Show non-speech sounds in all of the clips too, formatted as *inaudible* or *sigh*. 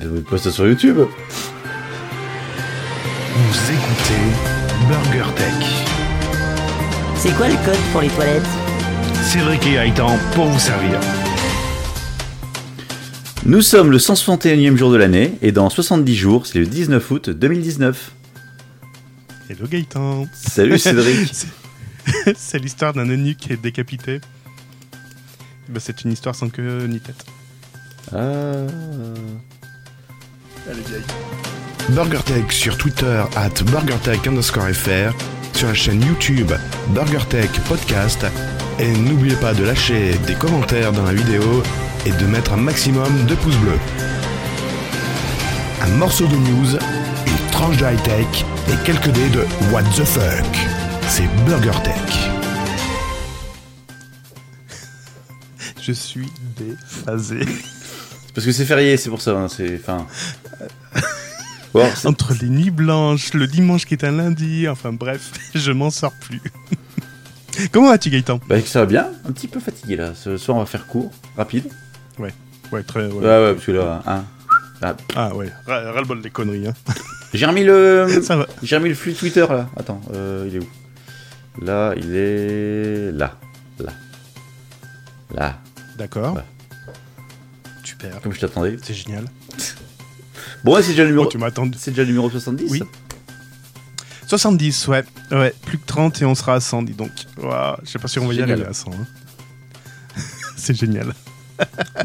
Vous postez sur YouTube. Vous écoutez Burger Tech. C'est quoi le code pour les toilettes? Cédric et Gaëtan pour vous servir. Nous sommes le 161e jour de l'année et dans 70 jours, c'est le 19 août 2019. Hello Gaëtan Salut Cédric. *laughs* C'est l'histoire d'un eunuque qui est décapité. Bah, c'est une histoire sans queue ni tête. ah. Elle est vieille. BurgerTech sur Twitter at BurgerTech underscore FR, sur la chaîne YouTube BurgerTech Podcast, et n'oubliez pas de lâcher des commentaires dans la vidéo et de mettre un maximum de pouces bleus. Un morceau de news, une tranche de high-tech et quelques dés de What the fuck. C'est BurgerTech. Je suis déphasé. Parce que c'est férié, c'est pour ça. hein, c'est enfin. *laughs* Bon, Entre les nuits blanches, le dimanche qui est un lundi, enfin bref, *laughs* je m'en sors plus. *laughs* Comment vas-tu Gaëtan? Bah, ça va bien. Un petit peu fatigué là. Ce soir, on va faire court, rapide. Ouais, très... ouais. Ouais, ouais, parce que là, hein. Ah, Ah ouais, ras ras le bol des conneries. Hein. J'ai remis le. Ça va. J'ai remis le flux Twitter là. Attends, euh, il est où? Là, il est là, là, là. D'accord. Ouais. Super. Comme je t'attendais. C'est génial. Bon, ouais, c'est déjà le Oh, numéro. tu m'attends. C'est déjà le numéro 70 Oui. 70, ouais. Ouais, plus que 30 et on sera à 100, dis donc. Ouah, je sais pas si on va y arriver à 100. hein. *laughs* C'est génial.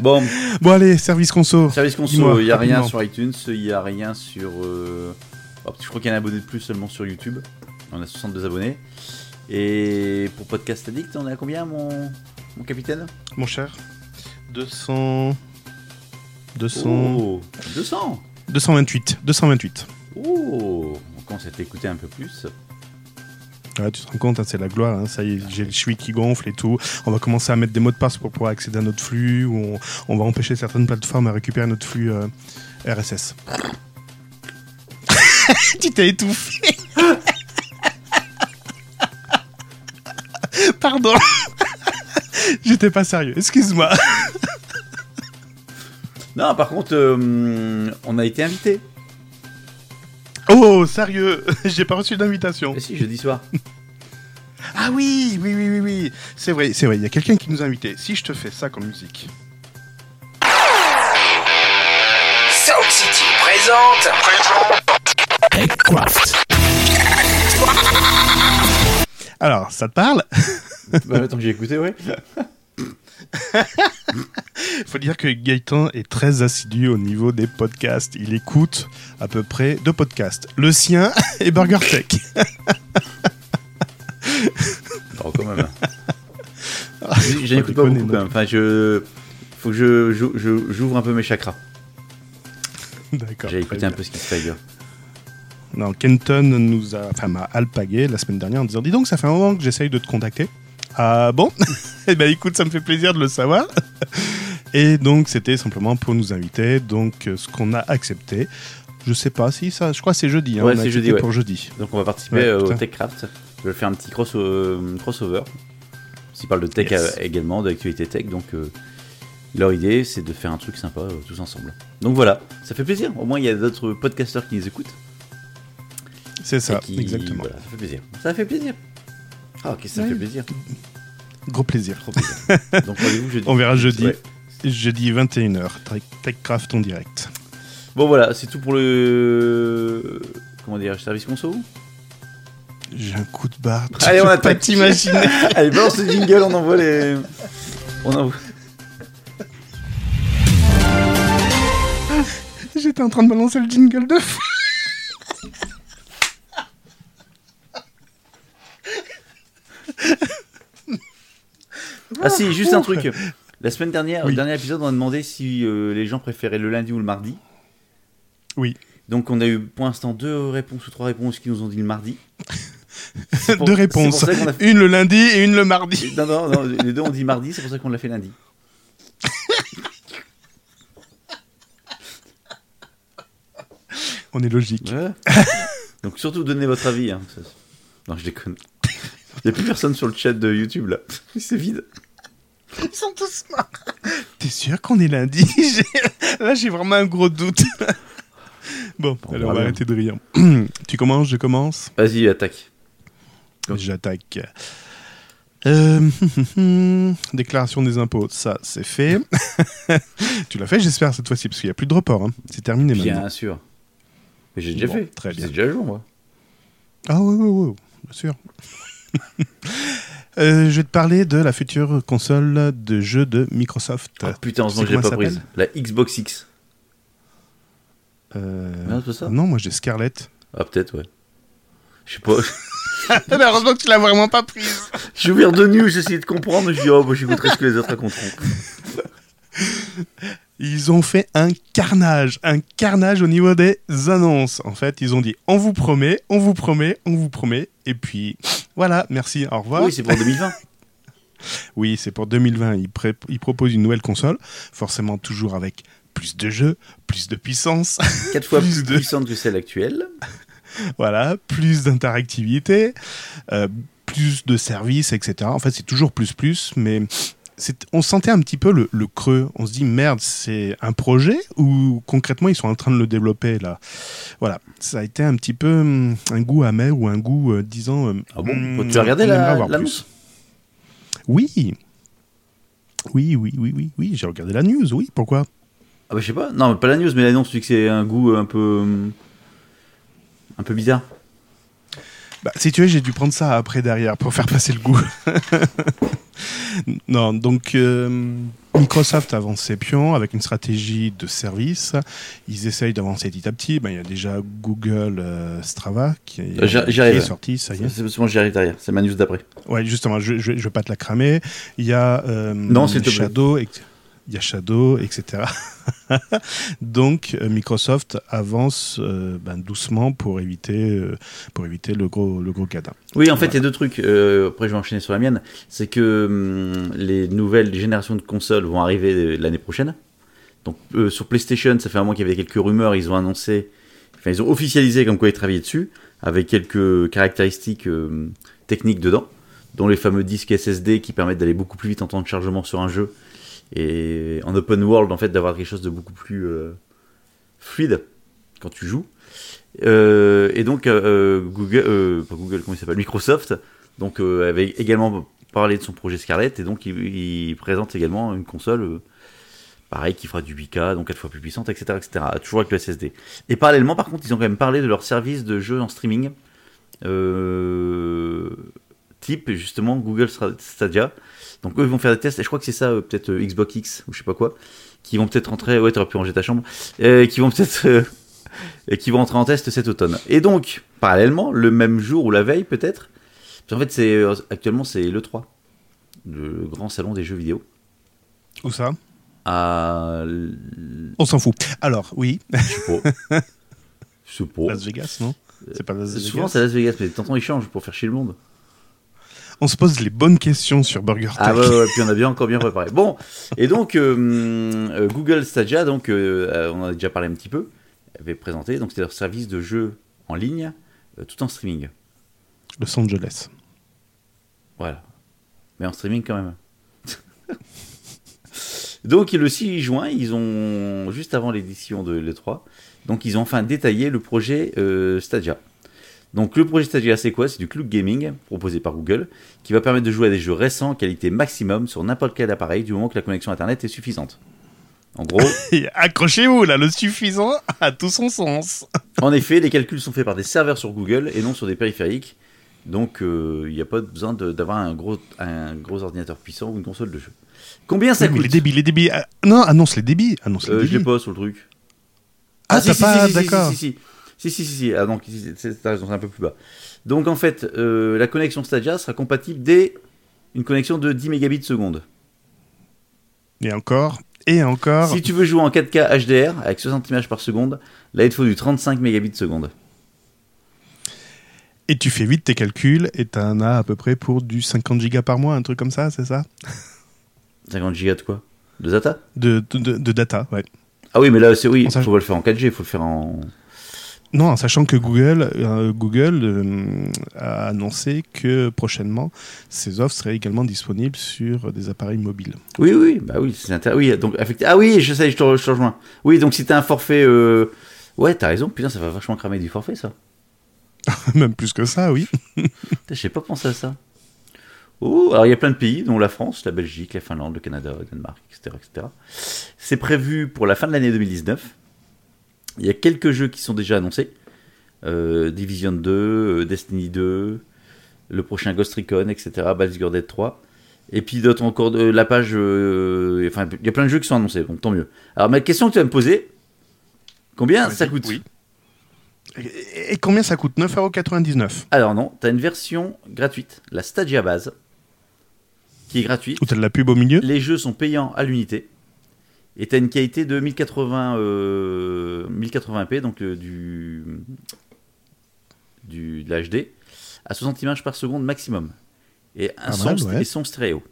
Bon, Bon, allez, service conso. service conso, il n'y a rien sur iTunes, il n'y a rien sur. euh, oh, je crois qu'il y a un abonné de plus seulement sur YouTube. On a 62 abonnés. Et pour Podcast Addict, on est à combien, mon, mon capitaine? Mon cher. 200. 200. Oh, 200 228. 228. Oh On commence à t'écouter un peu plus. Ouais, tu te rends compte, hein, c'est la gloire. hein, Ça y est, j'ai le chui qui gonfle et tout. On va commencer à mettre des mots de passe pour pouvoir accéder à notre flux. Ou on, on va empêcher certaines plateformes à récupérer notre flux euh, RSS. *laughs* tu t'es étouffé. *laughs* Pardon. *laughs* J'étais pas sérieux. Excuse-moi. Non, par contre, euh, on a été invité. Oh, sérieux. *laughs* J'ai pas reçu d'invitation. Et si, jeudi soir. *laughs* Ah oui, oui, oui, oui, oui. C'est vrai, c'est vrai. Il y a quelqu'un qui nous a invités. Si je te fais ça comme musique. Sound City présente. TechCraft. Alors, ça te parle? Bah, attends que j'ai écouté, ouais. *laughs* Il *laughs* faut dire que Gaëtan est très assidu au niveau des podcasts. Il écoute à peu près deux podcasts. Le sien *laughs* et Burger Tech. *laughs* Non, quand même. J'en écoute pas beaucoup même. Enfin, je. Faut que je, je- je- j'ouvre un peu mes chakras. D'accord. J'ai écouté un peu ce qui se fait ailleurs. Non, Kenton nous a, enfin, m'a alpagué la semaine dernière en disant Dis donc, ça fait un moment que j'essaye de te contacter. Ah bon *laughs* Eh ben écoute, ça me fait plaisir de le savoir. *laughs* Et donc, c'était simplement pour nous inviter. Donc, euh, ce qu'on a accepté. Je sais pas si ça. Je crois que c'est jeudi. hein, Ouais, c'est jeudi, ouais. pour jeudi. Donc on va participer Ouais, euh, au. TechCraft. Je vais faire un petit cross, euh, crossover. S'ils parlent de tech Yes. également, d'actualité tech. Donc euh, leur idée, c'est de faire un truc sympa euh, tous ensemble. Donc voilà, ça fait plaisir. Au moins, il y a d'autres podcasteurs qui nous écoutent. C'est ça, qui- exactement. voilà, ça fait plaisir. Ça fait plaisir. Ah, ok, ça Ouais. fait plaisir. Gros plaisir. Trop plaisir. *laughs* Donc rendez-vous jeudi. On verra jeudi. Ouais. Jeudi 21h. TechCraft en direct. Bon voilà, c'est tout pour le comment dire service conso. J'ai un coup de barre. *laughs* Allez, on attaque. pas t'imaginer. *laughs* Allez, balance le jingle, on envoie les. On envoie. J'étais en train de balancer le jingle de Ah si, juste un truc. La semaine dernière, au dernier épisode, on a demandé si euh, les gens préféraient le lundi ou le mardi. Oui. Donc on a eu pour l'instant deux réponses ou trois réponses qui nous ont dit le mardi. *laughs* Pour- Deux réponses. fait- Une le lundi et une le mardi. *laughs* Non, non, non, les deux ont dit mardi, c'est pour ça qu'on l'a fait lundi. *laughs* On est logique. Ouais. Donc surtout donnez votre avis. hein. Non, je déconne. Il n'y a plus personne sur le chat de YouTube là. *laughs* C'est vide. Ils sont tous morts. T'es sûr qu'on est lundi? *laughs* J'ai- Là, j'ai vraiment un gros doute. *laughs* bon, Bon, allez, on va voilà. arrêter de rire. *clears throat* tu commences, je commence? Vas-y, attaque. J'attaque. Euh, déclaration des impôts, ça c'est fait. tu l'as fait, j'espère, cette fois-ci, parce qu'il n'y a plus de report. hein. C'est terminé maintenant. Bien sûr. Mais j'ai déjà Bon, fait. très bien. C'est déjà jour, moi. Ah oui, oui, oui, bien sûr. *laughs* Euh, je vais te parler de la future console de jeux de Microsoft. Ah, putain, heureusement que je l'ai comment pas prise. La Xbox X. Euh, Non, c'est pas ça Non, moi j'ai Scarlett. Ah, peut-être, ouais. Je sais pas. *laughs* *laughs* Mais heureusement que tu l'as vraiment pas prise. J'ai ouvert deux news, j'ai essayé de comprendre. Je dis, oh, bah, j'écouterai ce que les autres raconteront. Ils ont fait un carnage, un carnage au niveau des annonces. En fait, ils ont dit on vous promet, on vous promet, on vous promet. Et puis voilà, merci, au revoir. Oui, c'est pour 2020. *laughs* Oui, c'est pour 2020. Ils, pré- ils proposent une nouvelle console, forcément toujours avec plus de jeux, plus de puissance, *laughs* Quatre fois Plus de- puissante que celle actuelle. *laughs* voilà, plus d'interactivité, euh, plus de services, etc. En fait, c'est toujours plus plus, mais on sentait un petit peu le, le creux. On se dit merde, c'est un projet ou concrètement ils sont en train de le développer là? Voilà, ça a été un petit peu hum, un goût amer ou un goût euh, disant. euh, Ah bon? hum, Tu as regardé la- plus. Oui. Oui, oui, oui, oui, oui, j'ai regardé la news, oui, pourquoi? Ah, bah, je sais pas. Non, pas la news, mais l'annonce, dis que c'est un goût un peu. hum, Un peu bizarre. Bah, si tu veux, j'ai dû prendre ça après derrière pour faire passer le goût. *laughs* non, donc euh, Microsoft avance ses pions avec une stratégie de service. Ils essayent d'avancer petit à petit. Ben, Il y a déjà Google euh, Strava qui est, Euh, qui est sorti, ça y est. C'est souvent j'y arrive derrière. C'est ma news d'après. Ouais, justement, je, je vais pas te la cramer. Il y a euh, Non, s'il te plaît. Shadow, et- il y a Shadow, etc. *laughs* Donc euh, Microsoft avance euh, ben, doucement pour éviter, euh, pour éviter le gros, le gros. Oui, en fait, il y a deux trucs. Euh, après, je vais enchaîner sur la mienne. C'est que hum, les nouvelles générations de consoles vont arriver l'année prochaine. Donc, sur PlayStation, ça fait un mois qu'il y avait quelques rumeurs. Ils ont annoncé, enfin, ils ont officialisé comme quoi ils travaillaient dessus, avec quelques caractéristiques techniques dedans, dont les fameux disques SSD qui permettent d'aller beaucoup plus vite en temps de chargement sur un jeu et en open world, en fait, d'avoir quelque chose de beaucoup plus euh, fluide quand tu joues. Euh, et donc euh, Google, comment il s'appelle, Microsoft, donc avait également parlé de son projet Scarlett et donc il, il présente également une console, pareil, qui fera du 8K, donc 4 fois plus puissante, etc., etc. Toujours avec le SSD. Et parallèlement, par contre, ils ont quand même parlé de leur service de jeu en streaming, type justement Google Stadia. Donc eux ils vont faire des tests, et je crois que c'est ça, euh, peut-être euh, Xbox X ou je sais pas quoi, qui vont peut-être rentrer, ouais, t'aurais pu ranger ta chambre, qui vont peut-être euh, *laughs* et qui vont entrer en test cet automne. Et donc, parallèlement, le même jour ou la veille peut-être, qu'en fait, c'est actuellement c'est le 3, le grand salon des jeux vidéo. Où ça? À On s'en fout. Alors, oui, je sais pas. *laughs* Las Vegas, non? C'est pas Las Vegas? Souvent c'est Las Vegas, mais de temps en temps ils changent pour faire chier le monde. On se pose les bonnes questions sur Burger Tech. Ah ouais, ouais, ouais, puis on a bien encore bien préparé. Bon, et donc euh, euh, Google Stadia, donc euh, on en a déjà parlé un petit peu, avait présenté, donc c'est leur service de jeu en ligne, euh, tout en streaming. Los Angeles. Voilà. Mais en streaming quand même. *laughs* donc le 6 juin, ils ont, juste avant l'édition de l'E3, donc ils ont enfin détaillé le projet Stadia. Donc le projet Stadia c'est quoi? C'est du cloud gaming proposé par Google qui va permettre de jouer à des jeux récents en qualité maximum sur n'importe quel appareil du moment que la connexion internet est suffisante. En gros, *laughs* Accrochez-vous, là, le suffisant a tout son sens. En effet, les calculs sont faits par des serveurs sur Google et non sur des périphériques. Donc, euh, il n'y a pas besoin d'avoir un gros, un gros ordinateur puissant ou une console de jeu. Combien ça coûte les débits, les débits. ah, non, annonce les débits. Annonce les Euh, Je débits. l'ai pas sur le truc. Ah, si, t'as si, pas, si, si, d'accord. Si, si, si. Si, si, si. Ah, donc, c'est- un peu plus bas. Donc, en fait, euh, la connexion Stadia sera compatible dès une connexion de 10 mégabits seconde. Et encore, et encore. Si tu veux jouer en 4K HDR avec 60 images par seconde, là, il te faut du 35 mégabits seconde. Et tu fais vite tes calculs et t'en as à peu près pour du 50 gigas par mois, un truc comme ça, c'est ça? 50 gigas de quoi? De data? De, de, data, ouais. Ah oui, mais là, c'est oui, sachant- faut pas le faire en 4G, faut le faire en. Non, en sachant que Google, euh, Google euh, a annoncé que prochainement, ces offres seraient également disponibles sur des appareils mobiles. Oui, oui, bah oui, c'est intéressant. Oui, donc. Ah oui, je sais, je te, je te rejoins. Oui, donc si t'as un forfait, euh... ouais, t'as raison. Putain, ça va vachement cramer du forfait, ça. *laughs* Même plus que ça, oui. *laughs* J'ai pas pensé à ça. Oh, alors il y a plein de pays, dont la France, la Belgique, la Finlande, le Canada, le Danemark, etc., etc. C'est prévu pour la fin de l'année 2019. Il y a quelques jeux qui sont déjà annoncés. Euh, Division 2, euh, Destiny 2, le prochain Ghost Recon, etc., Baldur's Gate 3. Et puis d'autres encore, de, la page... euh, enfin, il y a plein de jeux qui sont annoncés, donc tant mieux. Alors ma question que tu vas me poser, combien ça coûte? Oui. Et, et combien ça coûte? 9,99€ Alors non, tu as une version gratuite, la Stadia base, qui est gratuite. Ou t'as de la pub au milieu? Les jeux sont payants à l'unité. Et tu as une qualité de 1080, euh, 1080p, donc euh, du, du, de l'HD, à 60 images par seconde maximum. Et, un son, ouais. et son stéréo.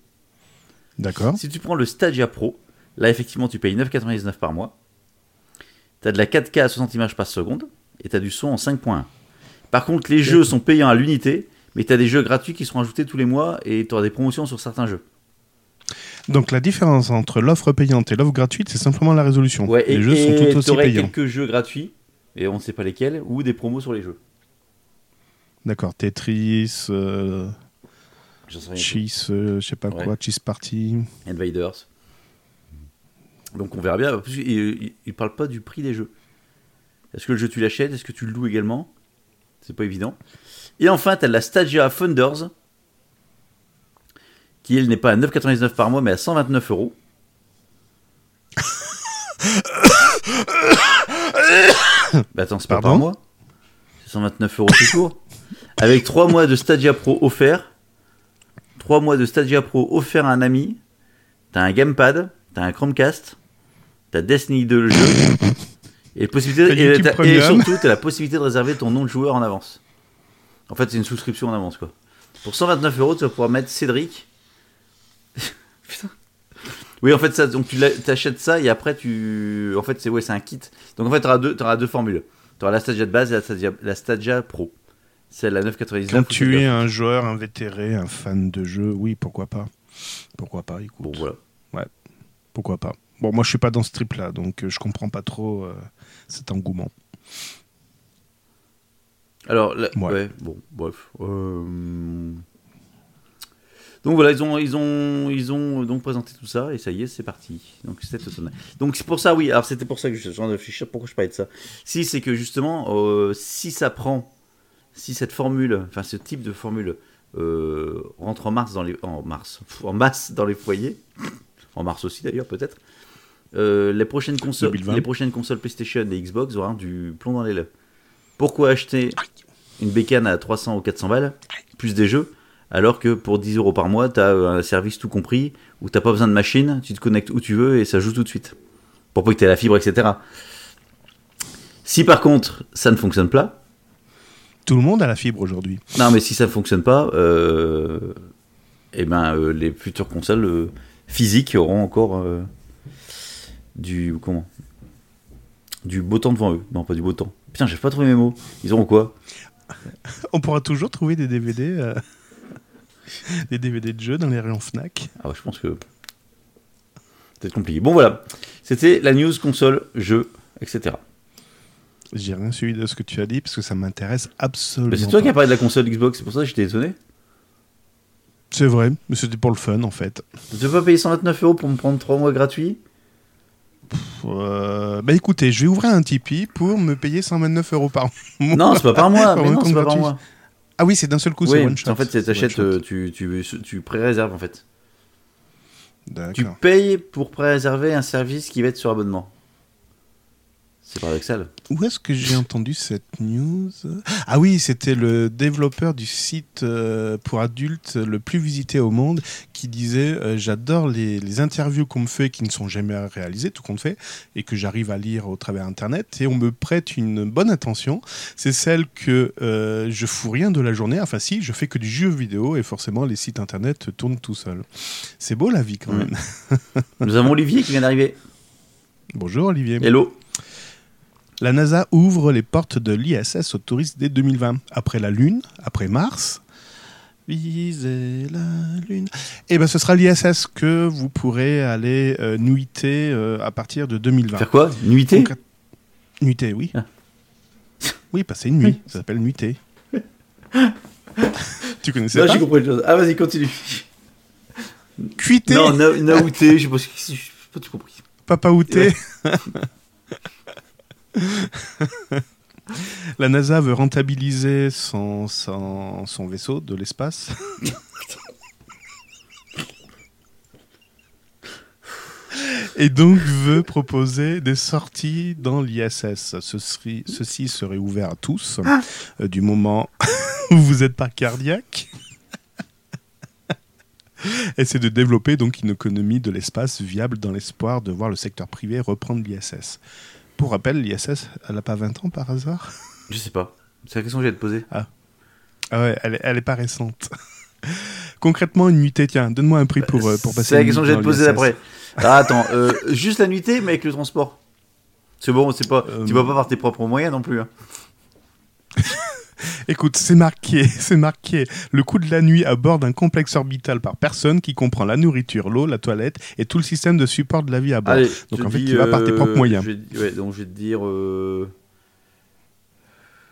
D'accord. Si tu prends le Stadia Pro, là effectivement tu payes 9,99 par mois. Tu as de la 4K à 60 images par seconde et tu as du son en 5.1. Par contre, les jeux sont payants à l'unité, mais tu as des jeux gratuits qui seront ajoutés tous les mois et tu auras des promotions sur certains jeux. Donc la différence entre l'offre payante et l'offre gratuite, c'est simplement la résolution. Ouais, et, les jeux sont tout aussi payants. quelques jeux gratuits, et on ne sait pas lesquels, ou des promos sur les jeux. D'accord. Tetris, euh. Cheese, euh, je sais pas Ouais. quoi, Cheese Party. Invaders. Donc on verra bien. En plus, il ne parle pas du prix des jeux. Est-ce que le jeu tu l'achètes? Est-ce que tu le loues également? C'est pas évident. Et enfin, tu as la Stadia Funders, qui elle n'est pas à 9,99 par mois, mais à 129 euros. *coughs* bah attends, c'est pas par mois C'est 129 euros tout court. Avec 3 mois de Stadia Pro offert. 3 mois de Stadia Pro offert à un ami. T'as un gamepad, t'as un Chromecast, t'as Destiny 2 le jeu. *coughs* Et, possibilité, et, surtout, t'as la possibilité de réserver ton nom de joueur en avance. En fait, c'est une souscription en avance, quoi. Pour 129 euros, tu vas pouvoir mettre Cédric. Putain. Oui, en fait, ça, donc tu l'as- t'achètes ça et après tu. En fait, c'est ouais, c'est un kit. Donc en fait, tu auras deux, t'auras deux formules. Tu auras la Stadia de base et la Stadia, la Stadia Pro. Celle à 9,99. Quand tu es un joueur invétéré, un fan de jeu, oui, pourquoi pas Pourquoi pas, écoute. Bon, voilà. Pourquoi pas Bon, moi je suis pas dans ce trip-là, donc euh, je comprends pas trop euh, cet engouement. Alors, la- Ouais. ouais, bon, bref. euh, Donc voilà, ils ont, ils ont, ils ont donc présenté tout ça et ça y est, c'est parti. Donc. Donc c'est pour ça, oui. Alors c'était pour ça que je j'en réfléchir. Pourquoi je parlais de ça Si c'est que justement, euh, si ça prend, si cette formule, enfin ce type de formule euh, rentre en mars dans les, en mars, en masse dans les foyers, *laughs* en mars aussi d'ailleurs peut-être. euh, les prochaines consoles, 2020. les prochaines consoles PlayStation et Xbox auront du plomb dans les lèvres. Pourquoi acheter une bécane à 300 ou 400 balles, plus des jeux, alors que pour 10 euros par mois, tu as un service tout compris, où t'as pas besoin de machine, tu te connectes où tu veux et ça joue tout de suite. Pour pas que tu la fibre, etc. Si par contre, ça ne fonctionne pas, Tout le monde a la fibre aujourd'hui. non mais si ça ne fonctionne pas, euh, eh ben, euh, les futures consoles euh, physiques auront encore euh, du... comment? Du beau temps devant eux. Non, pas du beau temps. Putain, j'ai pas trouvé mes mots. Ils auront quoi? On pourra toujours trouver des DVD, euh, *laughs* des DVD de jeux dans les rayons Fnac. Ah ouais, je pense que peut-être compliqué. Bon voilà, c'était la news console, jeu, etc. J'ai rien suivi de ce que tu as dit parce que ça m'intéresse absolument. C'est toi pas. qui as parlé de la console Xbox, c'est pour ça que j'étais étonné. C'est vrai, mais c'était pour le fun en fait. Tu veux pas payer 129 euros pour me prendre 3 mois gratuits? Euh, bah écoutez, je vais ouvrir un Tipeee pour me payer 129 euros par mois. Non, c'est pas par mois, *laughs* mais non, c'est pas par mois. Ah oui, c'est d'un seul coup, c'est one shot. en fait, c'est- euh, tu, tu, tu pré-réserves en fait. Tu payes pour pré-réserver un service qui va être sur abonnement. C'est paradoxal. Où est-ce que j'ai entendu cette news? Ah oui, c'était le développeur du site euh, pour adultes le plus visité au monde qui disait euh, J'adore les, les interviews qu'on me fait qui ne sont jamais réalisées, tout compte fait, et que j'arrive à lire au travers Internet, et on me prête une bonne attention. C'est celle que euh, je fous rien de la journée. Enfin, si, je fais que du jeu vidéo, et forcément, les sites Internet tournent tout seuls. C'est beau la vie quand même. Nous avons Olivier qui vient d'arriver. Bonjour Olivier. Hello. La NASA ouvre les portes de l'ISS aux touristes dès 2020. Après la Lune, après Mars. Visez la Lune. Et ben ce sera l'ISS que vous pourrez aller euh, nuiter euh, à partir de 2020. Faire quoi? Nuitée Concrè- Nuiter, oui. Ah. Oui, passer une nuit. *laughs* Ça s'appelle nuiter. *laughs* tu connaissais Non, pas? j'ai compris une chose. Ah, vas-y, continue. Cuiter, Non, na- naouté, je sais pas pas tu compris. papa outé. *laughs* *laughs* La NASA veut rentabiliser son, son, son vaisseau de l'espace. Et donc veut proposer des sorties dans l'ISS. Ce serait- ceci serait ouvert à tous, euh, du moment *laughs* où vous n'êtes pas cardiaque. *laughs* Et c'est de développer donc une économie de l'espace viable dans l'espoir de voir le secteur privé reprendre l'ISS. Pour rappel, l'ISS, elle n'a pas 20 ans par hasard? Je sais pas. C'est la question que j'ai à te poser. Ah ouais, elle est, elle est pas récente. *laughs* Concrètement, une nuitée, tiens, donne-moi un prix pour, euh, pour passer C'est la question que j'ai à te poser après. Ah, attends, euh, juste la nuitée, mais avec le transport. C'est bon, c'est pas. Euh, Tu vas pas par tes propres moyens non plus. hein. Écoute, c'est marqué, *laughs* c'est marqué. Le coût de la nuit à bord d'un complexe orbital par personne qui comprend la nourriture, l'eau, la toilette et tout le système de support de la vie à bord. Allez, donc en fait, dis, tu vas par tes euh, propres moyens. je vais- ouais, donc je vais te dire. Euh...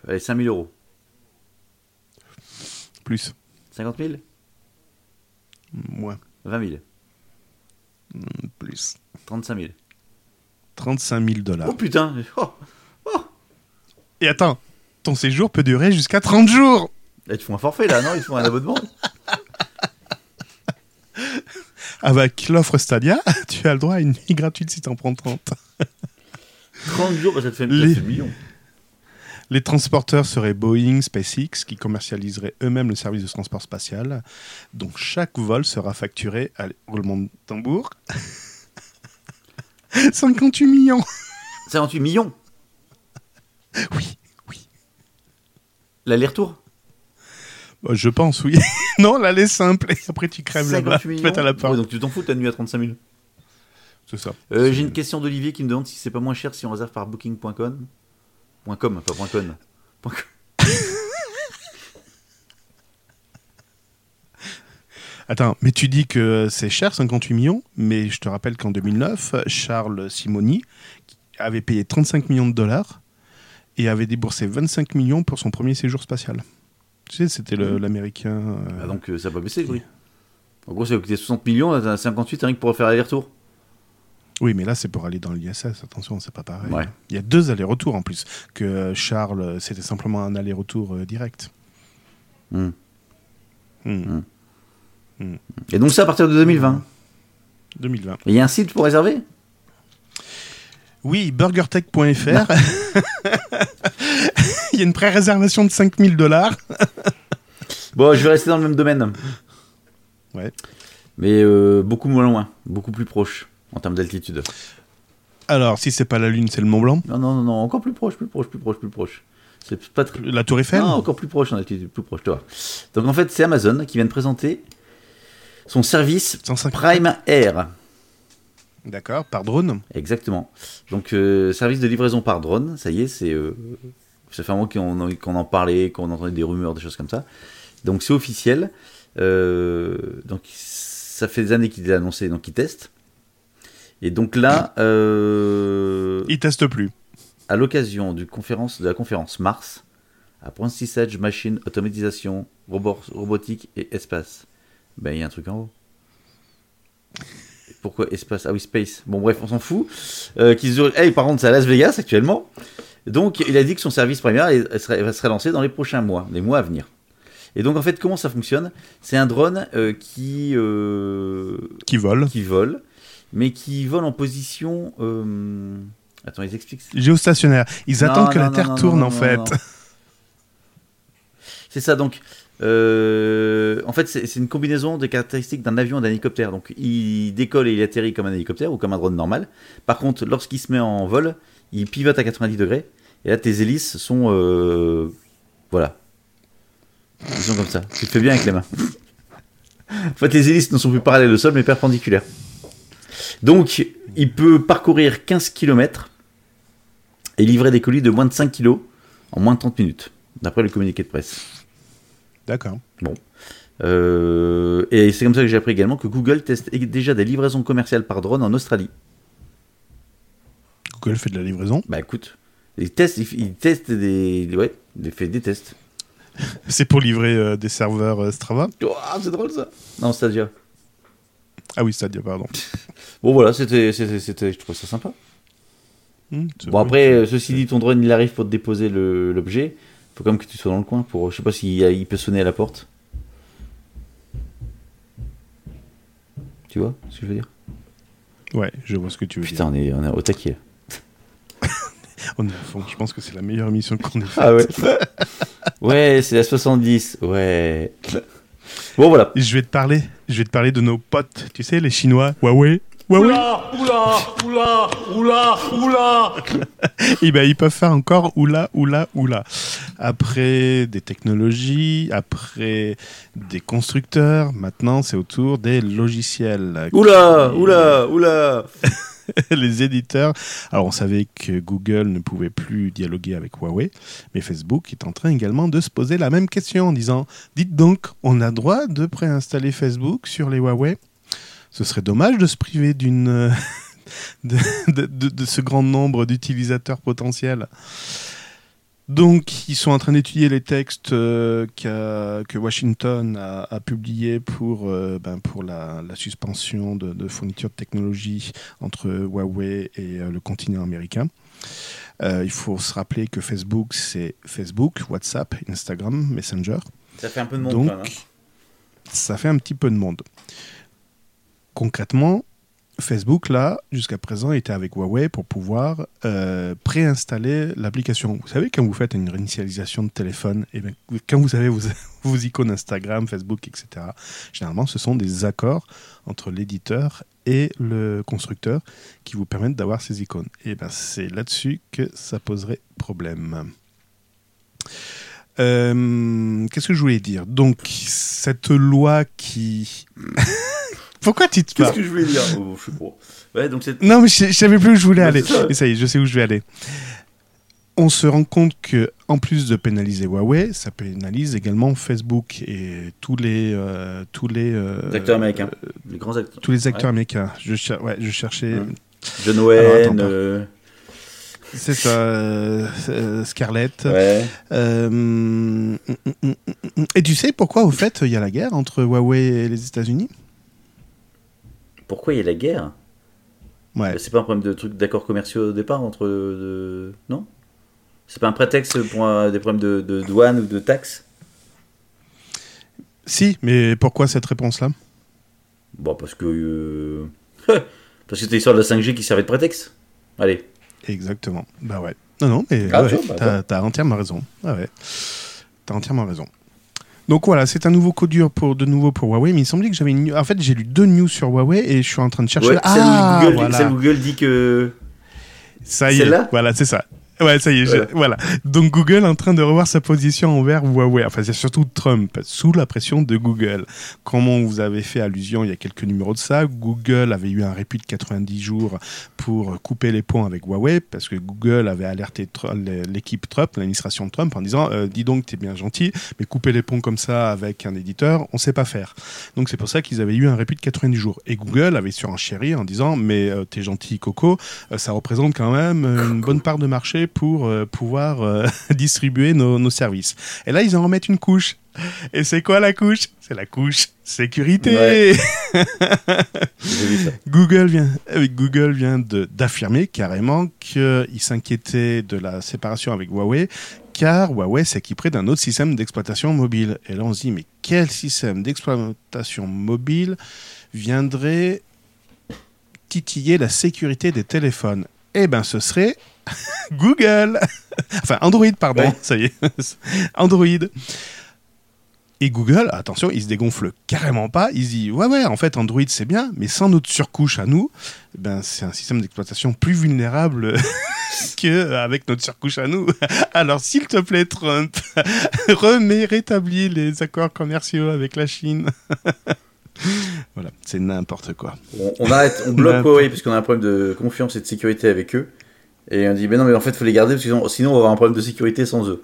Allez, 5000 euros. Plus. 50 000 Moins. 20 000 Plus. 35 000 35 000 dollars. Oh putain oh. Et attends, ton séjour peut durer jusqu'à 30 jours Là, Ils te font un forfait là, non? Ils te font un abonnement *laughs* Avec l'offre Stadia, *laughs* tu as le droit à une nuit gratuite si t'en prends 30. 30 *laughs* jours, bah, ça te fait, Les- fait le million. Les transporteurs seraient Boeing, SpaceX, qui commercialiseraient eux-mêmes le service de transport spatial. Donc chaque vol sera facturé, allez, roulement de tambour, 58 millions 58 millions? Oui. L'aller-retour? Bah, je pense, oui. *laughs* non, est simple, et après tu crèves là-bas, 58 faites à la Ouais, donc tu t'en fous de ta nuit à 35 000 C'est ça. Euh, J'ai une question d'Olivier qui me demande si c'est pas moins cher si on réserve par booking.com. Point .com, pas point .con. Point com. *laughs* Attends, mais tu dis que c'est cher, 58 millions, mais je te rappelle qu'en 2009, Charles Simoni avait payé 35 millions de dollars et avait déboursé 25 millions pour son premier séjour spatial. Tu sais, c'était le- l'américain. euh, Ah, donc euh, ça va pas baisser le prix. En gros, ça coûter 60 millions, là, t'as 58 rien que pour faire l'aller-retour. Oui, mais là, c'est pour aller dans l'ISS. Attention, c'est pas pareil. Ouais. Il y a deux allers-retours en plus. Que euh, Charles, c'était simplement un aller-retour euh, direct. Hmm. Hmm. Et donc ça à partir de 2020. 2020. Et Il y a un site pour réserver? Oui, burgertech.fr. *laughs* Il y a une pré-réservation de 5000 dollars. *laughs* Bon, je vais rester dans le même domaine. Ouais. Mais euh, beaucoup moins loin, beaucoup plus proche en termes d'altitude. Alors, si c'est pas la Lune, c'est le Mont Blanc? Non, non, non, non, encore plus proche, plus proche, plus proche, plus proche. C'est pas. La Tour Eiffel? Non, encore plus proche en altitude, plus proche, toi. Donc en fait, c'est Amazon qui vient de présenter son service 105. Prime Air. D'accord, par drone. Exactement. Donc euh, service de livraison par drone, ça y est, c'est euh, ça fait un moment qu'on en, parlait, qu'on entendait des rumeurs, des choses comme ça. Donc c'est officiel. Euh, donc ça fait des années qu'il est annoncé, donc il teste. Et donc là, euh, Il teste plus. à l'occasion de la conférence Mars, apprentissage, machine, automatisation, robo- robotique et espace. Ben, il y a un truc en haut. Pourquoi espace Ah oui, space. Bon, bref, on s'en fout. Euh, Hey, par contre, c'est à Las Vegas actuellement. Donc, il a dit que son service primaire elle serait, elle serait lancé dans les prochains mois, les mois à venir. Et donc, en fait, comment ça fonctionne? C'est un drone euh, qui, euh, Qui vole. qui vole, mais qui vole en position. Attends, ils expliquent. Géostationnaire. Ils Non, attendent que non, la Terre non, tourne, en fait. C'est ça, donc. Euh, en fait, c'est une combinaison des caractéristiques d'un avion et d'un hélicoptère. Donc, il décolle et il atterrit comme un hélicoptère ou comme un drone normal. Par contre, lorsqu'il se met en vol, il pivote à 90 degrés. Et là, tes hélices sont. euh, voilà. Ils sont comme ça. Tu fais bien avec les mains. en fait, les hélices ne sont plus parallèles au sol, mais perpendiculaires. Donc, il peut parcourir 15 km et livrer des colis de moins de 5 kilos en moins de 30 minutes, d'après le communiqué de presse. D'accord. Euh, et c'est comme ça que j'ai appris également que Google teste déjà des livraisons commerciales par drone en Australie. Google fait de la livraison. Bah écoute, ils testent des, ouais, ils fait des tests. *laughs* C'est pour livrer euh, des serveurs euh, Strava. Oh, c'est drôle ça. Non, Stadia. Ah oui, Stadia, pardon. *laughs* Bon voilà, c'était, je trouve ça sympa. Hmm, Bon après, ceci dit, ton drone il arrive pour te déposer l'objet. Faut quand même que tu sois dans le coin pour, je sais pas s'il il peut sonner à la porte. Tu vois ce que je veux dire? Ouais, je vois ce que tu veux Putain, on est, on est au taquet. dire. *laughs* On est à fond. Je pense que c'est la meilleure émission qu'on ait faite. Ah ouais? *laughs* ouais, c'est la 70. Ouais. Bon voilà. Je vais te parler. Je vais te parler de nos potes. Tu sais, les Chinois. Huawei. Oula, oula, oula, oula, oula. *laughs* Eh ben, ils peuvent faire encore oula, oula, oula. Après des technologies, après des constructeurs, maintenant c'est au tour des logiciels. Oula, oula, oula. *laughs* les éditeurs. Alors on savait que Google ne pouvait plus dialoguer avec Huawei, mais Facebook est en train également de se poser la même question en disant Dites donc, on a droit de préinstaller Facebook sur les Huawei? Ce serait dommage de se priver d'une. euh, *laughs* De, de- de- de ce grand nombre d'utilisateurs potentiels. Donc, ils sont en train d'étudier les textes euh, que Washington a, a publiés pour, euh, ben, pour la, la suspension de, de fourniture de technologie entre Huawei et euh, le continent américain. Il faut se rappeler que Facebook, c'est Facebook, WhatsApp, Instagram, Messenger. Ça fait un peu de monde. Donc, même, hein. ça fait un petit peu de monde. Concrètement, Facebook, là, jusqu'à présent, était avec Huawei pour pouvoir euh, préinstaller l'application. Vous savez, quand vous faites une réinitialisation de téléphone, et quand vous avez vos, *laughs* icônes Instagram, Facebook, etc., généralement, ce sont des accords entre l'éditeur et le constructeur qui vous permettent d'avoir ces icônes. Et ben, c'est là-dessus que ça poserait problème. Euh, Qu'est-ce que je voulais dire? Donc, cette loi qui... *laughs* Pourquoi tu te Qu'est-ce que je voulais dire oh, Je sais pas. Ouais, donc. Non, mais je, je savais plus où je voulais aller. Et ça y est, je sais où je vais aller. On se rend compte que, en plus de pénaliser Huawei, ça pénalise également Facebook et tous les euh, tous les euh, Les acteurs américains. Les grands acteurs. tous les acteurs Ouais. américains. Je, cher- ouais, je cherchais. John euh, C'est ça, euh, Scarlett. ouais. Euh, hum, hum, hum. et tu sais pourquoi, au fait, il y a la guerre entre Huawei et les États-Unis? Pourquoi il y a la guerre? Ouais. C'est pas un problème de trucs d'accords commerciaux au départ entre. de- Non? C'est pas un prétexte pour des problèmes de, de douane ou de taxes? Si, mais pourquoi cette réponse-là? Bon, parce que. euh, *laughs* parce que c'était l'histoire de la 5G qui servait de prétexte. Allez. Exactement. Bah ouais. Non, non, mais Ah, ouais, bah, t'as entièrement raison. Ah ouais. T'as entièrement raison. Donc voilà, c'est un nouveau coup dur pour, de nouveau pour Huawei, mais il semblait que j'avais une... En fait, j'ai lu deux news sur Huawei et je suis en train de chercher... Ouais, ah, Google, voilà. celle où Google dit que. Ça y est, Celle-là voilà, c'est ça. Ouais, ça y est, je- Voilà. Donc Google en train de revoir sa position envers Huawei. Enfin, c'est surtout Trump, sous la pression de Google. Comme on vous avait fait allusion il y a quelques numéros de ça, Google avait eu un répit de 90 jours pour couper les ponts avec Huawei, parce que Google avait alerté l'équipe Trump, l'administration de Trump, en disant euh, Dis donc, t'es bien gentil, mais couper les ponts comme ça avec un éditeur, on sait pas faire. Donc c'est pour ça qu'ils avaient eu un répit de 90 jours. Et Google avait surenchéri en disant Mais euh, t'es gentil, Coco, euh, ça représente quand même euh, une bonne part de marché pour euh, pouvoir euh, *laughs* distribuer nos, nos services. Et là, ils en remettent une couche. Et c'est quoi la couche? C'est la couche sécurité. Ouais. *laughs* Google vient, euh, Google vient de- d'affirmer carrément qu'il s'inquiétait de la séparation avec Huawei, car Huawei s'équiperait d'un autre système d'exploitation mobile. Et là, on se dit, mais quel système d'exploitation mobile viendrait titiller la sécurité des téléphones? Eh bien, ce serait *laughs* Google *laughs* Enfin, Android, pardon, Ouais. ça y est. *laughs* Android. Et Google, attention, il se dégonfle carrément pas. Il se dit, ouais, ouais, en fait, Android, c'est bien, mais sans notre surcouche à nous, eh ben, c'est un système d'exploitation plus vulnérable qu'avec notre surcouche à nous. Alors, s'il te plaît, Trump, remets, rétablis les accords commerciaux avec la Chine. voilà, c'est n'importe quoi. On, on arrête, on bloque Huawei parce qu'on a un problème de confiance et de sécurité avec eux. Et on dit, mais non, mais en fait, faut les garder parce que sinon, on va avoir un problème de sécurité sans eux.